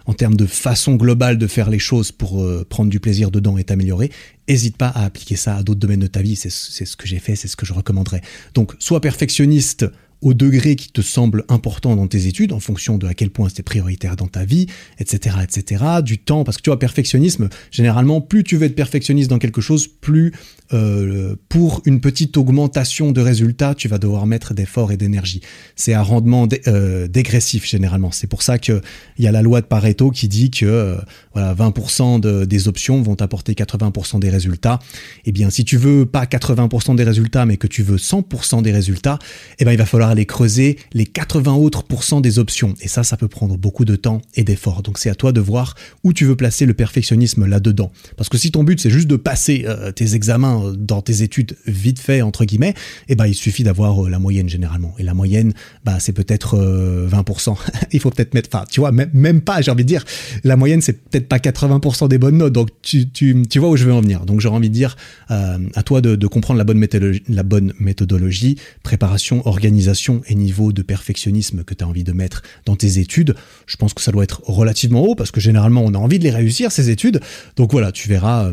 A: en termes de façon globale de faire les choses pour euh, prendre du plaisir dedans et t'améliorer. Hésite pas à appliquer ça à d'autres domaines de ta vie. C'est ce que j'ai fait, c'est ce que je recommanderais. Donc, sois perfectionniste au degré qui te semble important dans tes études, en fonction de à quel point c'est prioritaire dans ta vie, etc., etc., du temps, parce que tu vois, perfectionnisme, généralement, plus tu veux être perfectionniste dans quelque chose, plus euh, pour une petite augmentation de résultats, tu vas devoir mettre d'efforts et d'énergie. C'est un rendement euh, dégressif généralement. C'est pour ça que il y a la loi de Pareto qui dit que euh, voilà 20% de, des options vont apporter 80% des résultats. Eh bien, si tu veux pas 80% des résultats, mais que tu veux 100% des résultats, eh ben il va falloir aller creuser les 80 autres pourcents des options. Et ça, ça peut prendre beaucoup de temps et d'efforts. Donc c'est à toi de voir où tu veux placer le perfectionnisme là-dedans. Parce que si ton but c'est juste de passer tes examens dans tes études vite fait entre guillemets, eh ben il suffit d'avoir euh, la moyenne généralement. Et la moyenne, bah c'est peut-être 20%. Euh, *laughs* il faut peut-être mettre, enfin tu vois, même, pas, j'ai envie de dire, la moyenne c'est peut-être pas 80% des bonnes notes. Donc tu, tu, tu vois où je veux en venir. Donc j'aurais envie de dire euh, à toi de, comprendre la bonne méthodologie, la bonne méthodologie, préparation, organisation et niveau de perfectionnisme que tu as envie de mettre dans tes études. Je pense que ça doit être relativement haut parce que généralement on a envie de les réussir ces études. Donc voilà, tu verras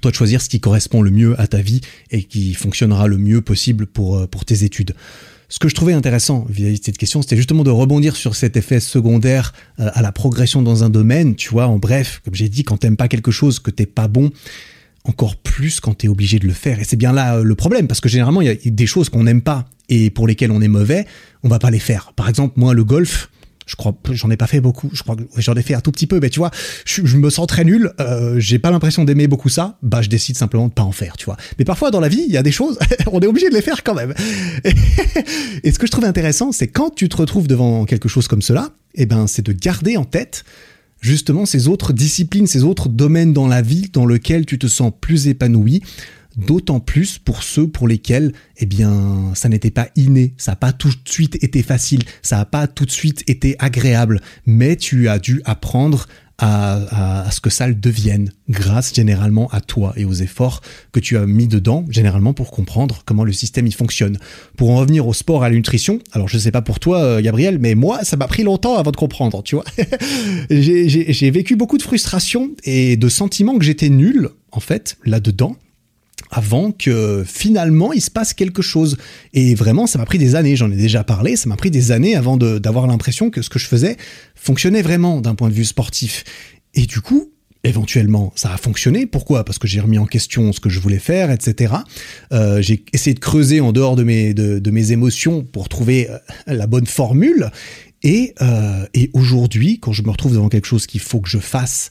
A: toi de choisir ce qui correspond le mieux à ta vie et qui fonctionnera le mieux possible pour, euh, pour tes études. Ce que je trouvais intéressant vis-à-vis de cette question, c'était justement de rebondir sur cet effet secondaire euh, à la progression dans un domaine, tu vois, en bref, comme j'ai dit, quand t'aimes pas quelque chose, que t'es pas bon, encore plus quand t'es obligé de le faire. Et c'est bien là euh, le problème, parce que généralement, il y a des choses qu'on n'aime pas et pour lesquelles on est mauvais, on va pas les faire. Par exemple, moi, le golf, je crois, j'en ai pas fait beaucoup. Je crois que j'en ai fait un tout petit peu, mais tu vois, je, me sens très nul. Euh, j'ai pas l'impression d'aimer beaucoup ça. Bah, je décide simplement de pas en faire, tu vois. Mais parfois dans la vie, il y a des choses, *laughs* on est obligé de les faire quand même. *laughs* Et, ce que je trouve intéressant, c'est quand tu te retrouves devant quelque chose comme cela, eh ben, c'est de garder en tête justement ces autres disciplines, ces autres domaines dans la vie dans lesquels tu te sens plus épanoui, d'autant plus pour ceux pour lesquels, eh bien, ça n'était pas inné, ça n'a pas tout de suite été facile, ça n'a pas tout de suite été agréable, mais tu as dû apprendre à, ce que ça le devienne, grâce généralement à toi et aux efforts que tu as mis dedans, généralement pour comprendre comment le système y fonctionne. Pour en revenir au sport, à la nutrition, alors je sais pas pour toi, euh, Gabriel, mais moi, ça m'a pris longtemps avant de comprendre, tu vois. *laughs* j'ai vécu beaucoup de frustration et de sentiments que j'étais nul, en fait, là-dedans avant que finalement il se passe quelque chose. Et vraiment, ça m'a pris des années, j'en ai déjà parlé, ça m'a pris des années avant d'avoir l'impression que ce que je faisais fonctionnait vraiment d'un point de vue sportif. Et du coup, éventuellement, ça a fonctionné. Pourquoi? Parce que j'ai remis en question ce que je voulais faire, etc. Euh, j'ai essayé de creuser en dehors de mes, de, mes émotions pour trouver euh, la bonne formule. Et, euh, et aujourd'hui, quand je me retrouve devant quelque chose qu'il faut que je fasse,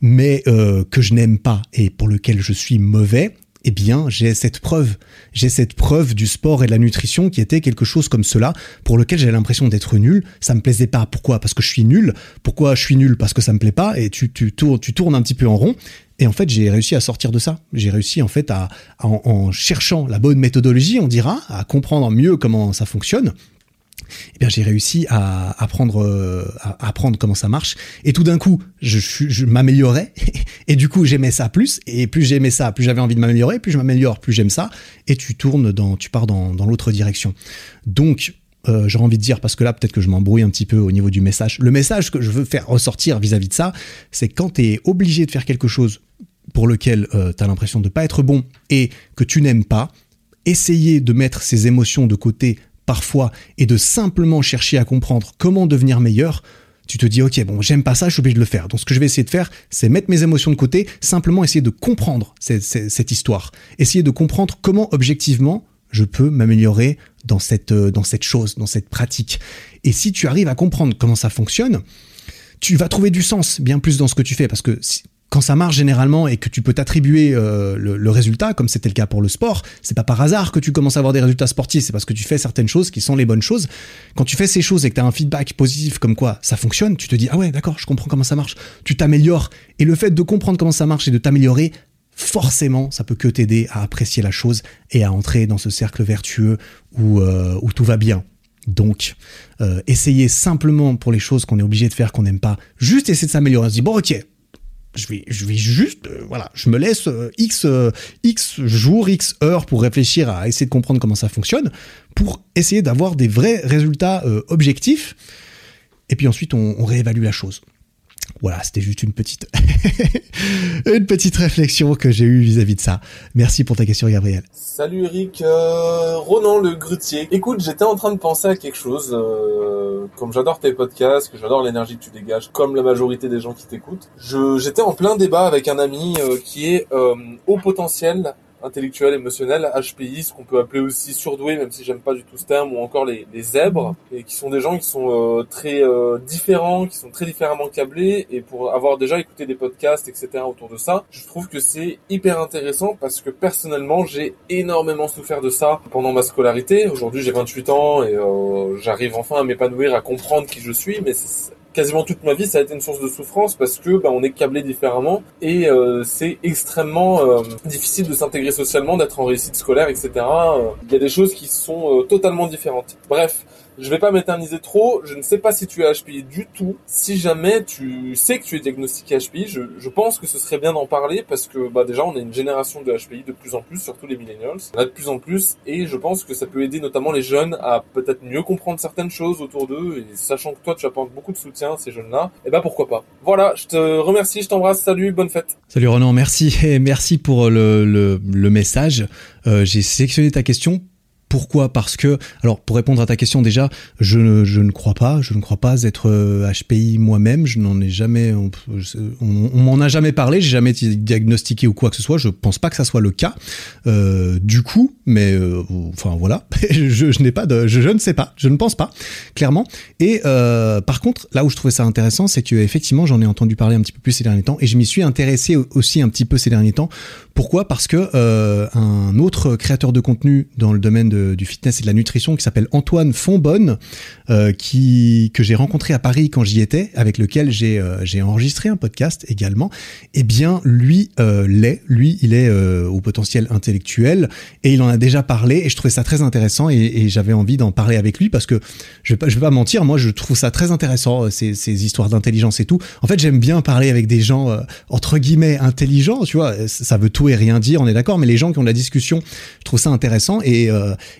A: mais que je n'aime pas et pour lequel je suis mauvais, eh bien, j'ai cette preuve. J'ai cette preuve du sport et de la nutrition qui était quelque chose comme cela, pour lequel j'avais l'impression d'être nul. Ça me plaisait pas. Pourquoi? Parce que je suis nul. Pourquoi je suis nul? Parce que ça me plaît pas. Et tu, tu, tournes, tu tournes un petit peu en rond. Et en fait, j'ai réussi à sortir de ça. J'ai réussi en fait à, en, cherchant la bonne méthodologie, on dira, à comprendre mieux comment ça fonctionne. Eh bien, j'ai réussi à apprendre, euh, à apprendre comment ça marche. Et tout d'un coup, je, m'améliorais. *laughs* Et du coup, j'aimais ça plus. Et plus j'aimais ça, plus j'avais envie de m'améliorer. Plus je m'améliore, plus j'aime ça. Et tu tournes dans, tu pars dans, dans l'autre direction. Donc, euh, j'aurais envie de dire, parce que là, peut-être que je m'embrouille un petit peu au niveau du message. Le message que je veux faire ressortir vis-à-vis de ça, c'est quand tu es obligé de faire quelque chose pour lequel euh, tu as l'impression de pas être bon et que tu n'aimes pas, essayer de mettre ces émotions de côté parfois et de simplement chercher à comprendre comment devenir meilleur, tu te dis ok bon j'aime pas ça, je suis obligé de le faire. Donc ce que je vais essayer de faire, c'est mettre mes émotions de côté, simplement essayer de comprendre cette, histoire, essayer de comprendre comment objectivement je peux m'améliorer dans cette, euh, dans cette chose, dans cette pratique. Et si tu arrives à comprendre comment ça fonctionne, tu vas trouver du sens bien plus dans ce que tu fais parce que quand ça marche généralement et que tu peux t'attribuer euh, le, résultat, comme c'était le cas pour le sport, c'est pas par hasard que tu commences à avoir des résultats sportifs, c'est parce que tu fais certaines choses qui sont les bonnes choses. Quand tu fais ces choses et que tu as un feedback positif comme quoi ça fonctionne, tu te dis ah ouais d'accord, je comprends comment ça marche, tu t'améliores et le fait de comprendre comment ça marche et de t'améliorer, forcément, ça peut que t'aider à apprécier la chose et à entrer dans ce cercle vertueux où, euh, tout va bien. Donc, euh, essayer simplement pour les choses qu'on est obligé de faire, qu'on n'aime pas, juste essayer de s'améliorer. On se dit, bon, ok, je vais, juste, euh, voilà, je me laisse X, X jours, X heures pour réfléchir à essayer de comprendre comment ça fonctionne, pour essayer d'avoir des vrais résultats objectifs. Et puis ensuite, on réévalue la chose. Voilà, c'était juste une petite, *laughs* une petite réflexion que j'ai eue vis-à-vis de ça. Merci pour ta question, Gabriel.
I: Salut Eric, euh, Ronan le grutier. Écoute, j'étais en train de penser à quelque chose. Euh, comme j'adore tes podcasts, que j'adore l'énergie que tu dégages, comme la majorité des gens qui t'écoutent. j'étais en plein débat avec un ami euh, qui est au potentiel intellectuel, émotionnel, HPI, ce qu'on peut appeler aussi surdoué, même si j'aime pas du tout ce terme, ou encore les, les zèbres, et qui sont des gens qui sont euh, très euh, différents, qui sont très différemment câblés, et pour avoir déjà écouté des podcasts, etc. autour de ça, je trouve que c'est hyper intéressant parce que personnellement, j'ai énormément souffert de ça pendant ma scolarité. Aujourd'hui, j'ai 28 ans et euh, j'arrive enfin à m'épanouir, à comprendre qui je suis, mais quasiment toute ma vie, ça a été une source de souffrance parce que bah, on est câblé différemment et euh, c'est extrêmement euh, difficile de s'intégrer socialement, d'être en réussite scolaire, etc. Il y a des choses qui sont euh, totalement différentes. Bref, je vais pas m'éterniser trop. Je ne sais pas si tu es HPI du tout. Si jamais tu sais que tu es diagnostiqué HPI, je, je pense que ce serait bien d'en parler parce que bah déjà on a une génération de HPI de plus en plus, surtout les millennials. On a de plus en plus et je pense que ça peut aider notamment les jeunes à peut-être mieux comprendre certaines choses autour d'eux et sachant que toi tu apportes beaucoup de soutien à ces jeunes-là, et eh ben pourquoi pas. Voilà, je te remercie, je t'embrasse, salut, bonne fête.
A: Salut Renan, merci *laughs* et merci pour le, le, le message. Euh, J'ai sélectionné ta question pourquoi Parce que, alors pour répondre à ta question déjà, je ne, je ne crois pas, je ne crois pas être HPI euh, moi-même, je n'en ai jamais, on, m'en a jamais parlé, j'ai jamais été diagnostiqué ou quoi que ce soit, je pense pas que ça soit le cas. Euh, du coup, mais euh, enfin voilà, *laughs* je, je n'ai pas de, je, je, ne sais pas, je ne pense pas, clairement. Et par contre, là où je trouvais ça intéressant, c'est que effectivement j'en ai entendu parler un petit peu plus ces derniers temps et je m'y suis intéressé aussi un petit peu ces derniers temps. Pourquoi? Parce que un autre créateur de contenu dans le domaine de du fitness et de la nutrition qui s'appelle Antoine Fonbonne, euh, qui que j'ai rencontré à Paris quand j'y étais, avec lequel j'ai euh, enregistré un podcast également. Eh bien, lui euh, l'est, lui il est euh, au potentiel intellectuel et il en a déjà parlé et je trouvais ça très intéressant et, et j'avais envie d'en parler avec lui parce que je vais pas je vais pas mentir, moi je trouve ça très intéressant ces, ces histoires d'intelligence et tout. En fait, j'aime bien parler avec des gens entre guillemets intelligents, tu vois. Ça veut tout et rien dire, on est d'accord, mais les gens qui ont de la discussion, je trouve ça intéressant et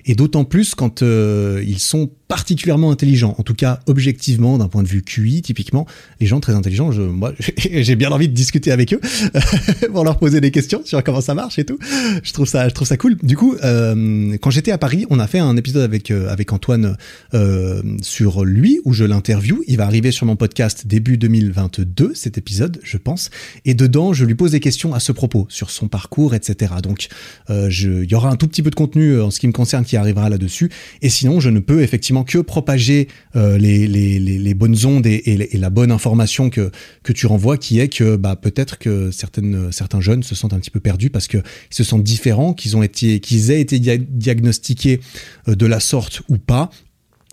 A: et d'autant plus quand euh, ils sont particulièrement intelligents, en tout cas objectivement d'un point de vue QI typiquement, les gens très intelligents, je, moi *laughs* j'ai bien envie de discuter avec eux *laughs* pour leur poser des questions sur comment ça marche et tout. Je trouve ça, je trouve ça cool. Du coup, euh, quand j'étais à Paris, on a fait un épisode avec euh, avec Antoine euh, sur lui où je l'interview. Il va arriver sur mon podcast début 2022 cet épisode, je pense, et dedans je lui pose des questions à ce propos sur son parcours, etc. Donc il y aura un tout petit peu de contenu en ce qui me concerne qui arrivera là-dessus, et sinon je ne peux effectivement que propager euh, les, bonnes ondes et, la bonne information que, que tu renvoies, qui est que bah, peut-être que certaines, certains jeunes se sentent un petit peu perdus parce qu'ils se sentent différents, qu'ils ont été, qu'ils aient été diagnostiqués euh, de la sorte ou pas,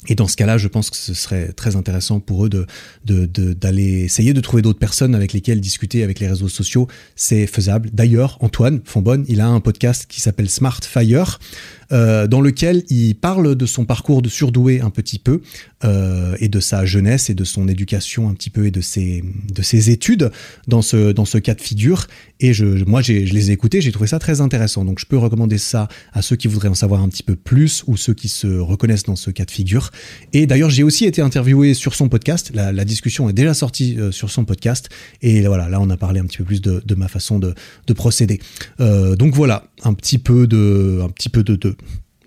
A: et dans ce cas-là, je pense que ce serait très intéressant pour eux de d'aller de, essayer de trouver d'autres personnes avec lesquelles discuter avec les réseaux sociaux. C'est faisable. D'ailleurs, Antoine Fonbonne, il a un podcast qui s'appelle Smart Fire, euh, dans lequel il parle de son parcours de surdoué un petit peu euh, et de sa jeunesse et de son éducation un petit peu et de ses de ses études dans ce dans ce cas de figure. Et je, moi, je les ai écoutés, j'ai trouvé ça très intéressant. Donc, je peux recommander ça à ceux qui voudraient en savoir un petit peu plus ou ceux qui se reconnaissent dans ce cas de figure. Et d'ailleurs, j'ai aussi été interviewé sur son podcast. La, discussion est déjà sortie euh, sur son podcast. Et voilà, là, on a parlé un petit peu plus de, ma façon de, de procéder. Donc voilà, un petit peu de, un petit peu de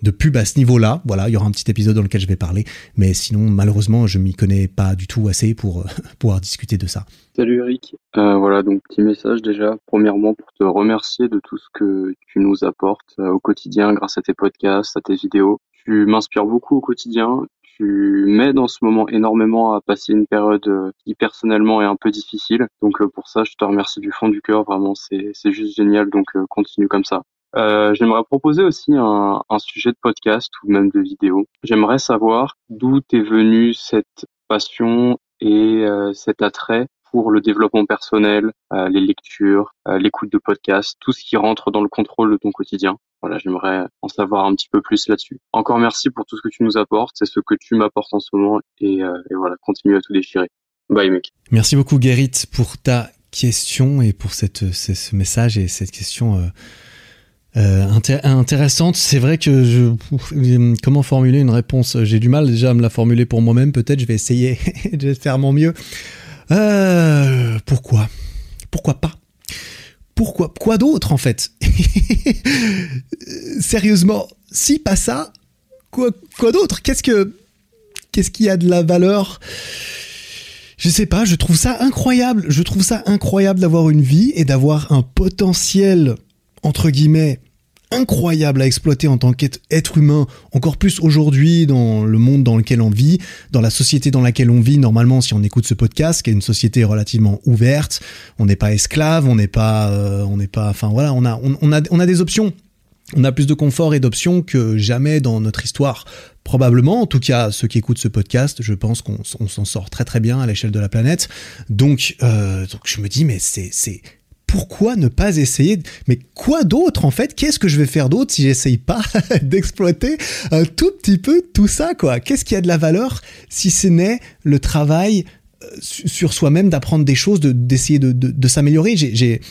A: de pub à ce niveau-là. Voilà, il y aura un petit épisode dans lequel je vais parler, mais sinon malheureusement je m'y connais pas du tout assez pour euh, *laughs* pouvoir discuter de ça.
J: Salut Eric, euh, voilà donc petit message déjà premièrement pour te remercier de tout ce que tu nous apportes euh, au quotidien grâce à tes podcasts, à tes vidéos. Tu m'inspires beaucoup au quotidien. Tu m'aides en ce moment énormément à passer une période qui personnellement est un peu difficile. Donc pour ça, je te remercie du fond du cœur. Vraiment, c'est juste génial. Donc continue comme ça. Euh, j'aimerais proposer aussi un, un, sujet de podcast ou même de vidéo. J'aimerais savoir d'où est venue cette passion et euh, cet attrait pour le développement personnel, euh, les lectures, euh, l'écoute de podcasts, tout ce qui rentre dans le contrôle de ton quotidien. Voilà, j'aimerais en savoir un petit peu plus là-dessus. Encore merci pour tout ce que tu nous apportes, c'est ce que tu m'apportes en ce moment et, et voilà, continue à tout déchirer. Bye mec.
A: Merci beaucoup Gerrit pour ta question et pour cette, ce message et cette question euh, intéressante. C'est vrai que je, comment formuler une réponse? J'ai du mal déjà à me la formuler pour moi-même. Peut-être je vais essayer *laughs* de faire mon mieux. Euh, pourquoi? Pourquoi pas? Pourquoi Quoi d'autre en fait? *laughs* Sérieusement, si pas ça, quoi, quoi d'autre? Qu'est-ce que qu'est-ce qui a de la valeur? Je sais pas, je trouve ça incroyable. Je trouve ça incroyable d'avoir une vie et d'avoir un potentiel entre guillemets incroyable à exploiter en tant qu'être humain, encore plus aujourd'hui dans le monde dans lequel on vit, dans la société dans laquelle on vit. Normalement, si on écoute ce podcast, qui est une société relativement ouverte, on n'est pas esclave, on n'est pas, euh, on n'est pas, enfin voilà, on a, on, a, on a des options. On a plus de confort et d'options que jamais dans notre histoire. Probablement, en tout cas, ceux qui écoutent ce podcast, je pense qu'on s'en sort très très bien à l'échelle de la planète. Donc, euh, donc je me dis, mais c'est pourquoi ne pas essayer Mais quoi d'autre en fait? Qu'est-ce que je vais faire d'autre si j'essaye pas *laughs* d'exploiter un tout petit peu tout ça quoi? Qu'est-ce qui a de la valeur si ce n'est le travail euh, sur soi-même, d'apprendre des choses, d'essayer de, de, de s'améliorer? J'ai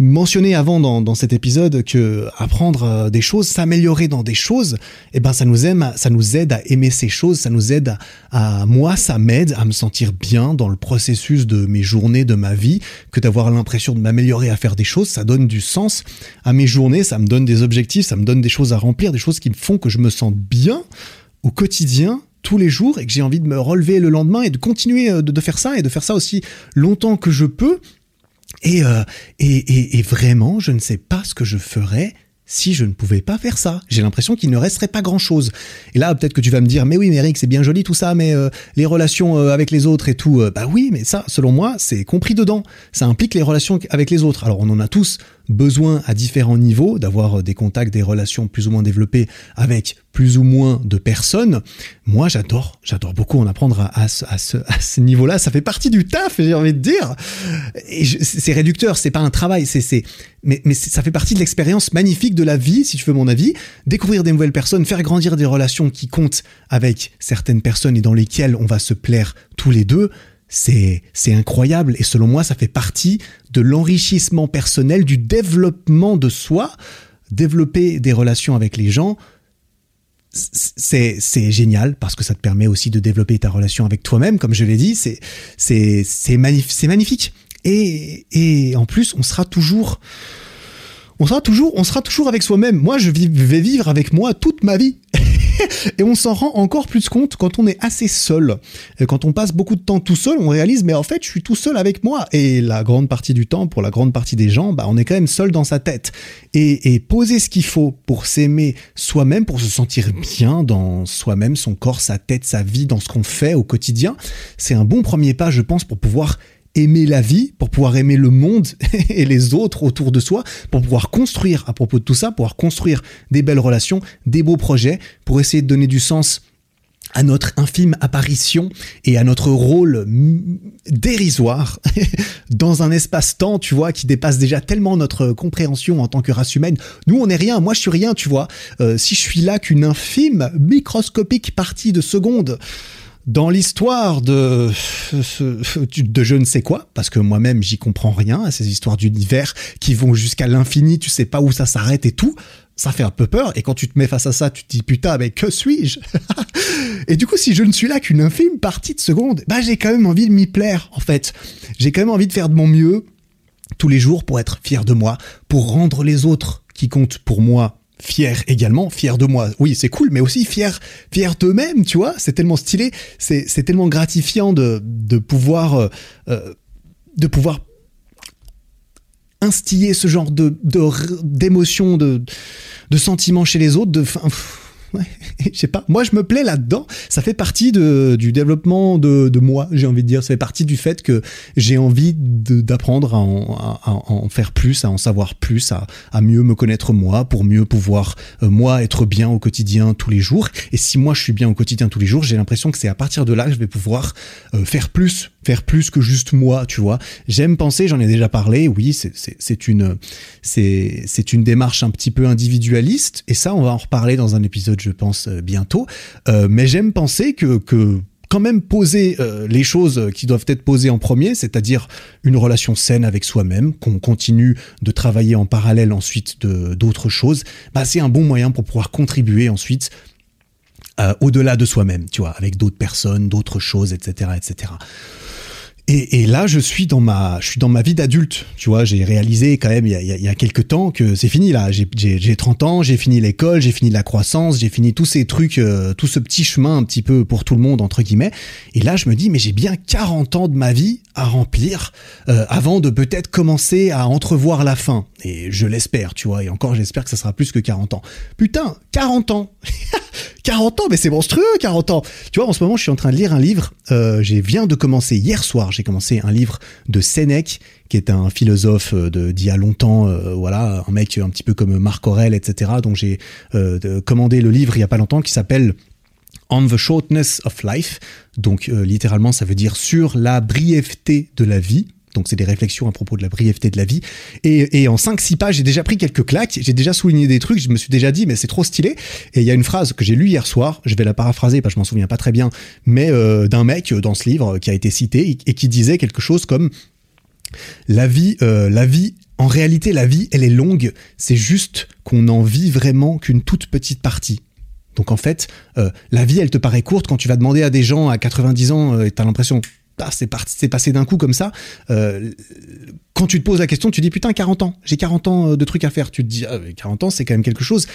A: mentionné avant dans, dans, cet épisode que apprendre euh, des choses, s'améliorer dans des choses, eh ben ça nous aime, ça nous aide à aimer ces choses, ça nous aide à, moi, ça m'aide à me sentir bien dans le processus de mes journées, de ma vie, que d'avoir l'impression de m'améliorer à faire des choses, ça donne du sens à mes journées, ça me donne des objectifs, ça me donne des choses à remplir, des choses qui me font que je me sens bien au quotidien tous les jours et que j'ai envie de me relever le lendemain et de continuer euh, de, de faire ça et de faire ça aussi longtemps que je peux euh, et, et, et, vraiment, je ne sais pas ce que je ferais si je ne pouvais pas faire ça. J'ai l'impression qu'il ne resterait pas grand-chose. Et là, peut-être que tu vas me dire, mais oui, mais Eric, c'est bien joli tout ça, mais euh, les relations euh, avec les autres et tout, bah oui, mais ça, selon moi, c'est compris dedans. Ça implique les relations avec les autres. Alors, on en a tous besoin à différents niveaux d'avoir des contacts, des relations plus ou moins développées avec plus ou moins de personnes. Moi, j'adore, j'adore beaucoup en apprendre à, ce, à ce niveau-là. Ça fait partie du taf, j'ai envie de dire. Et c'est réducteur, c'est pas un travail, c'est, c'est, mais, mais ça fait partie de l'expérience magnifique de la vie, si tu veux mon avis. Découvrir des nouvelles personnes, faire grandir des relations qui comptent avec certaines personnes et dans lesquelles on va se plaire tous les deux c'est incroyable. Et selon moi ça fait partie de l'enrichissement personnel du développement de soi. Développer des relations avec les gens c'est génial parce que ça te permet aussi de développer ta relation avec toi-même comme je l'ai dit. C'est magnifique. Et et en plus on sera toujours on sera toujours on sera toujours avec soi-même. Moi je vais vivre avec moi toute ma vie *laughs* *laughs* et on s'en rend encore plus compte quand on est assez seul. Et quand on passe beaucoup de temps tout seul, on réalise, mais en fait, je suis tout seul avec moi. Et la grande partie du temps, pour la grande partie des gens, bah, on est quand même seul dans sa tête. Et, et poser ce qu'il faut pour s'aimer soi-même, pour se sentir bien dans soi-même, son corps, sa tête, sa vie, dans ce qu'on fait au quotidien, c'est un bon premier pas, je pense, pour pouvoir aimer la vie, pour pouvoir aimer le monde *laughs* et les autres autour de soi, pour pouvoir construire à propos de tout ça, pouvoir construire des belles relations, des beaux projets, pour essayer de donner du sens à notre infime apparition et à notre rôle dérisoire *laughs* dans un espace-temps, tu vois, qui dépasse déjà tellement notre compréhension en tant que race humaine. Nous, on n'est rien, moi je suis rien, tu vois. Euh, si je suis là qu'une infime, microscopique partie de seconde, dans l'histoire de, je ne sais quoi, parce que moi-même j'y comprends rien à ces histoires d'univers qui vont jusqu'à l'infini, tu sais pas où ça s'arrête et tout, ça fait un peu peur. Et quand tu te mets face à ça, tu te dis putain, mais que suis-je *laughs* Et du coup, si je ne suis là qu'une infime partie de seconde, bah j'ai quand même envie de m'y plaire en fait. J'ai quand même envie de faire de mon mieux tous les jours pour être fier de moi, pour rendre les autres qui comptent pour moi fier également, fier de moi. Oui, c'est cool, mais aussi fier, fier d'eux-mêmes, tu vois. C'est tellement stylé, c'est, tellement gratifiant de, de pouvoir, euh, euh de pouvoir instiller ce genre de, de d'émotions, de, de sentiments chez les autres, de, ouais, *laughs* je sais pas. Moi, je me plais là-dedans. Ça fait partie de, du développement de, de moi, j'ai envie de dire. Ça fait partie du fait que j'ai envie d'apprendre à, à, en faire plus, à en savoir plus, à, à mieux me connaître moi, pour mieux pouvoir, euh, moi, être bien au quotidien tous les jours. Et si moi, je suis bien au quotidien tous les jours, j'ai l'impression que c'est à partir de là que je vais pouvoir euh, faire plus, faire plus que juste moi, tu vois. J'aime penser, j'en ai déjà parlé, oui, c'est une, c'est une démarche un petit peu individualiste. Et ça, on va en reparler dans un épisode, je pense, euh, bientôt. Euh, mais j'aime penser que, que quand même poser euh, les choses qui doivent être posées en premier, c'est-à-dire une relation saine avec soi-même, qu'on continue de travailler en parallèle ensuite d'autres choses, bah c'est un bon moyen pour pouvoir contribuer ensuite au-delà de soi-même, tu vois, avec d'autres personnes, d'autres choses, etc., etc. Et, là, je suis dans ma, je suis dans ma vie d'adulte. Tu vois, j'ai réalisé quand même il y a, il quelques temps que c'est fini là. J'ai 30 ans, j'ai fini l'école, j'ai fini la croissance, j'ai fini tous ces trucs, euh, tout ce petit chemin un petit peu pour tout le monde entre guillemets. Et là, je me dis, mais j'ai bien 40 ans de ma vie à remplir euh, avant de peut-être commencer à entrevoir la fin. Et je l'espère, tu vois. Et encore, j'espère que ça sera plus que 40 ans. Putain, 40 ans *laughs* 40 ans, mais c'est monstrueux, 40 ans Tu vois, en ce moment, je suis en train de lire un livre. Euh, j'ai viens de commencer hier soir j'ai commencé un livre de Sénèque, qui est un philosophe euh, d'il y a longtemps, euh, voilà, un mec un petit peu comme Marc Aurel, etc. Donc j'ai euh, commandé le livre il y a pas longtemps qui s'appelle On the Shortness of Life. Donc littéralement, ça veut dire sur la brièveté de la vie. Donc c'est des réflexions à propos de la brièveté de la vie. Et, et en 5-6 pages, j'ai déjà pris quelques claques, j'ai déjà souligné des trucs, je me suis déjà dit, mais c'est trop stylé. Et il y a une phrase que j'ai lue hier soir, je vais la paraphraser parce que je m'en souviens pas très bien, mais euh, d'un mec dans ce livre qui a été cité et qui disait quelque chose comme la vie, euh, la vie, en réalité, la vie, elle est longue, c'est juste qu'on en vit vraiment qu'une toute petite partie. Donc en fait, euh, la vie, elle te paraît courte quand tu vas demander à des gens à 90 ans euh, et t'as l'impression c'est c'est passé d'un coup comme ça. Euh, quand tu te poses la question, tu dis putain 40 ans, j'ai 40 ans euh, de trucs à faire. Tu te dis ah, 40 ans, c'est quand même quelque chose.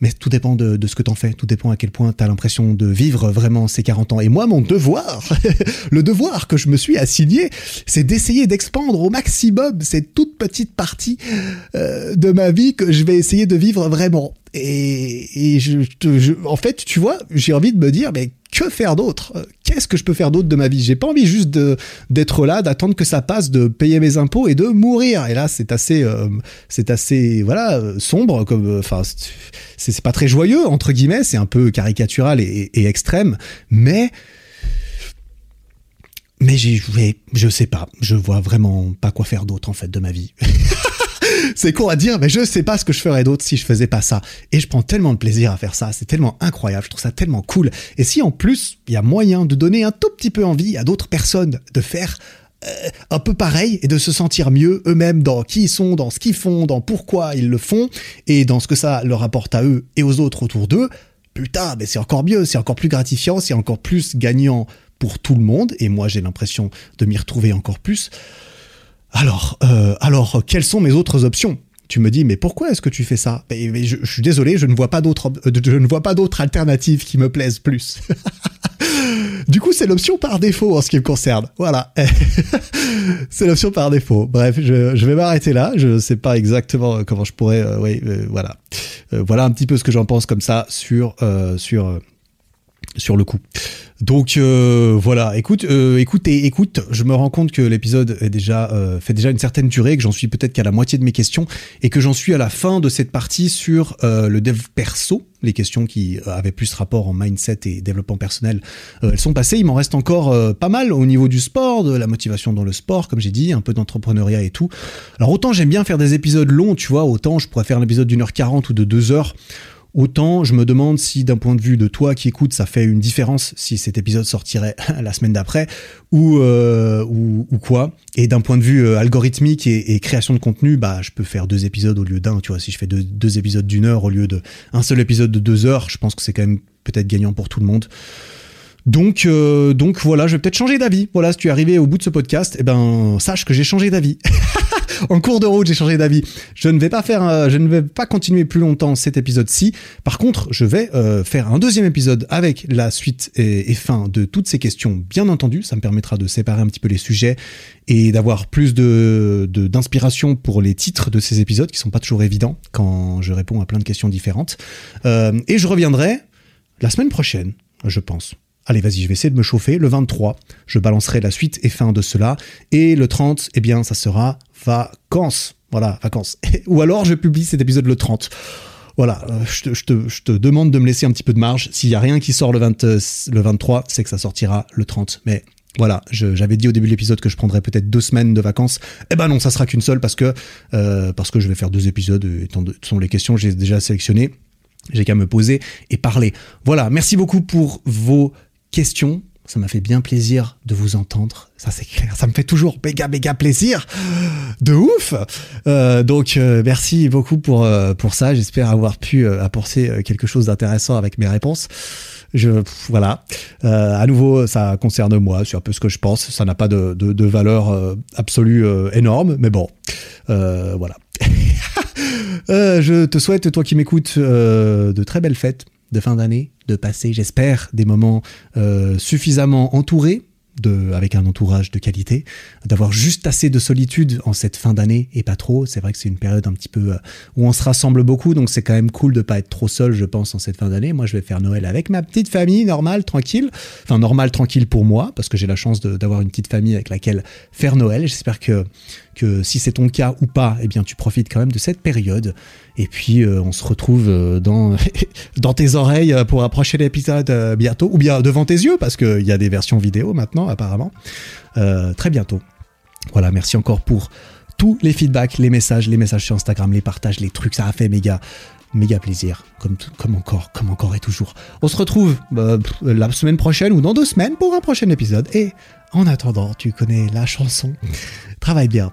A: Mais tout dépend de, de ce que t'en fais, tout dépend à quel point t'as l'impression de vivre vraiment ces 40 ans. Et moi, mon devoir, *laughs* le devoir que je me suis assigné, c'est d'essayer d'expandre au maximum cette toute petite partie euh, de ma vie que je vais essayer de vivre vraiment. Et, je, en fait, tu vois, j'ai envie de me dire, mais que faire d'autre? Qu'est-ce que je peux faire d'autre de ma vie? J'ai pas envie juste d'être là, d'attendre que ça passe, de payer mes impôts et de mourir. Et là, c'est assez, euh, c'est assez, voilà, sombre. Comme, euh, enfin, c'est pas très joyeux entre guillemets. C'est un peu caricatural et, et extrême, mais mais j'ai, je sais pas, je vois vraiment pas quoi faire d'autre en fait de ma vie. *laughs* c'est con à dire, mais je sais pas ce que je ferais d'autre si je faisais pas ça. Et je prends tellement de plaisir à faire ça, c'est tellement incroyable, je trouve ça tellement cool. Et si en plus, il y a moyen de donner un tout petit peu envie à d'autres personnes de faire euh, un peu pareil et de se sentir mieux eux-mêmes dans qui ils sont, dans ce qu'ils font, dans pourquoi ils le font et dans ce que ça leur apporte à eux et aux autres autour d'eux, putain, mais c'est encore mieux, c'est encore plus gratifiant, c'est encore plus gagnant pour tout le monde et moi j'ai l'impression de m'y retrouver encore plus. Alors, euh, alors, quelles sont mes autres options? Tu me dis mais pourquoi est-ce que tu fais ça? Mais, je, suis désolé, je ne vois pas d'autres je ne vois pas d'autres alternatives qui me plaisent plus. *laughs* du coup, c'est l'option par défaut en ce qui me concerne. Voilà. *laughs* c'est l'option par défaut. Bref, je, vais m'arrêter là. Je sais pas exactement comment je pourrais. Euh, oui, euh, voilà. Euh, voilà un petit peu ce que j'en pense comme ça sur sur sur le coup. Donc euh, voilà, écoute, euh, écoute écoute, je me rends compte que l'épisode est déjà euh, fait déjà une certaine durée, que j'en suis peut-être qu'à la moitié de mes questions et que j'en suis à la fin de cette partie sur le dev perso, les questions qui avaient plus rapport en mindset et développement personnel, elles sont passées. Il m'en reste encore pas mal au niveau du sport, de la motivation dans le sport, comme j'ai dit, un peu d'entrepreneuriat et tout. Alors autant j'aime bien faire des épisodes longs, tu vois, autant je pourrais faire un épisode d'une heure quarante ou de deux heures. Autant je me demande si d'un point de vue de toi qui écoute, ça fait une différence si cet épisode sortirait *laughs* la semaine d'après ou, euh, ou, quoi. Et d'un point de vue euh, algorithmique et, création de contenu, bah je peux faire deux épisodes au lieu d'un. Tu vois, si je fais deux, deux épisodes d'une heure au lieu de un seul épisode de deux heures, je pense que c'est quand même peut-être gagnant pour tout le monde. Donc, euh, donc voilà, je vais peut-être changer d'avis. Voilà, si tu es arrivé au bout de ce podcast, eh ben sache que j'ai changé d'avis. *laughs* en cours de route, j'ai changé d'avis. Je ne vais pas euh, continuer plus longtemps cet épisode-ci. Par contre, je vais euh, faire un deuxième épisode avec la suite et, fin de toutes ces questions. Bien entendu, ça me permettra de séparer un petit peu les sujets et d'avoir plus de d'inspiration pour les titres de ces épisodes qui sont pas toujours évidents quand je réponds à plein de questions différentes. et je reviendrai la semaine prochaine, je pense. Allez, vas-y, je vais essayer de me chauffer. Le 23, je balancerai la suite et fin de cela. Et le 30, eh bien, ça sera vacances. Voilà, vacances. *laughs* Ou alors, je publie cet épisode le 30. Voilà, euh, je, te, demande de me laisser un petit peu de marge. S'il y a rien qui sort le, 20, le 23, c'est que ça sortira le 30. Mais voilà, j'avais dit au début de l'épisode que je prendrais peut-être deux semaines de vacances. Eh ben non, ça sera qu'une seule parce que euh, parce que je vais faire deux épisodes. Étant sont les questions, j'ai déjà sélectionné. J'ai qu'à me poser et parler. Voilà, merci beaucoup pour vos questions. Ça m'a fait bien plaisir de vous entendre. Ça, c'est clair. Ça me fait toujours méga, méga plaisir. De ouf. Euh, donc, euh, merci beaucoup pour, euh, pour ça. J'espère avoir pu apporter quelque chose d'intéressant avec mes réponses. Je, voilà. à nouveau, ça concerne moi. C'est un peu ce que je pense. Ça n'a pas de, de, de valeur absolue énorme. Mais bon, voilà. *laughs* je te souhaite, toi qui m'écoutes, de très belles fêtes de fin d'année, de passer, j'espère, des moments euh, suffisamment entourés de, avec un entourage de qualité, d'avoir juste assez de solitude en cette fin d'année et pas trop. C'est vrai que c'est une période un petit peu euh, où on se rassemble beaucoup, donc c'est quand même cool de pas être trop seul, je pense, en cette fin d'année. Moi, je vais faire Noël avec ma petite famille, normale, tranquille. Enfin, normal, tranquille pour moi, parce que j'ai la chance d'avoir une petite famille avec laquelle faire Noël. J'espère que que si c'est ton cas ou pas, eh bien tu profites quand même de cette période. Et puis euh, on se retrouve euh, dans, *laughs* dans tes oreilles pour approcher l'épisode euh, bientôt, ou bien devant tes yeux, parce qu'il y a des versions vidéo maintenant apparemment. très bientôt. Voilà, merci encore pour tous les feedbacks, les messages, les messages sur Instagram, les partages, les trucs, ça a fait méga méga plaisir, comme, comme encore, comme encore et toujours. On se retrouve la semaine prochaine ou dans deux semaines pour un prochain épisode. Et en attendant, tu connais la chanson. Travaille bien.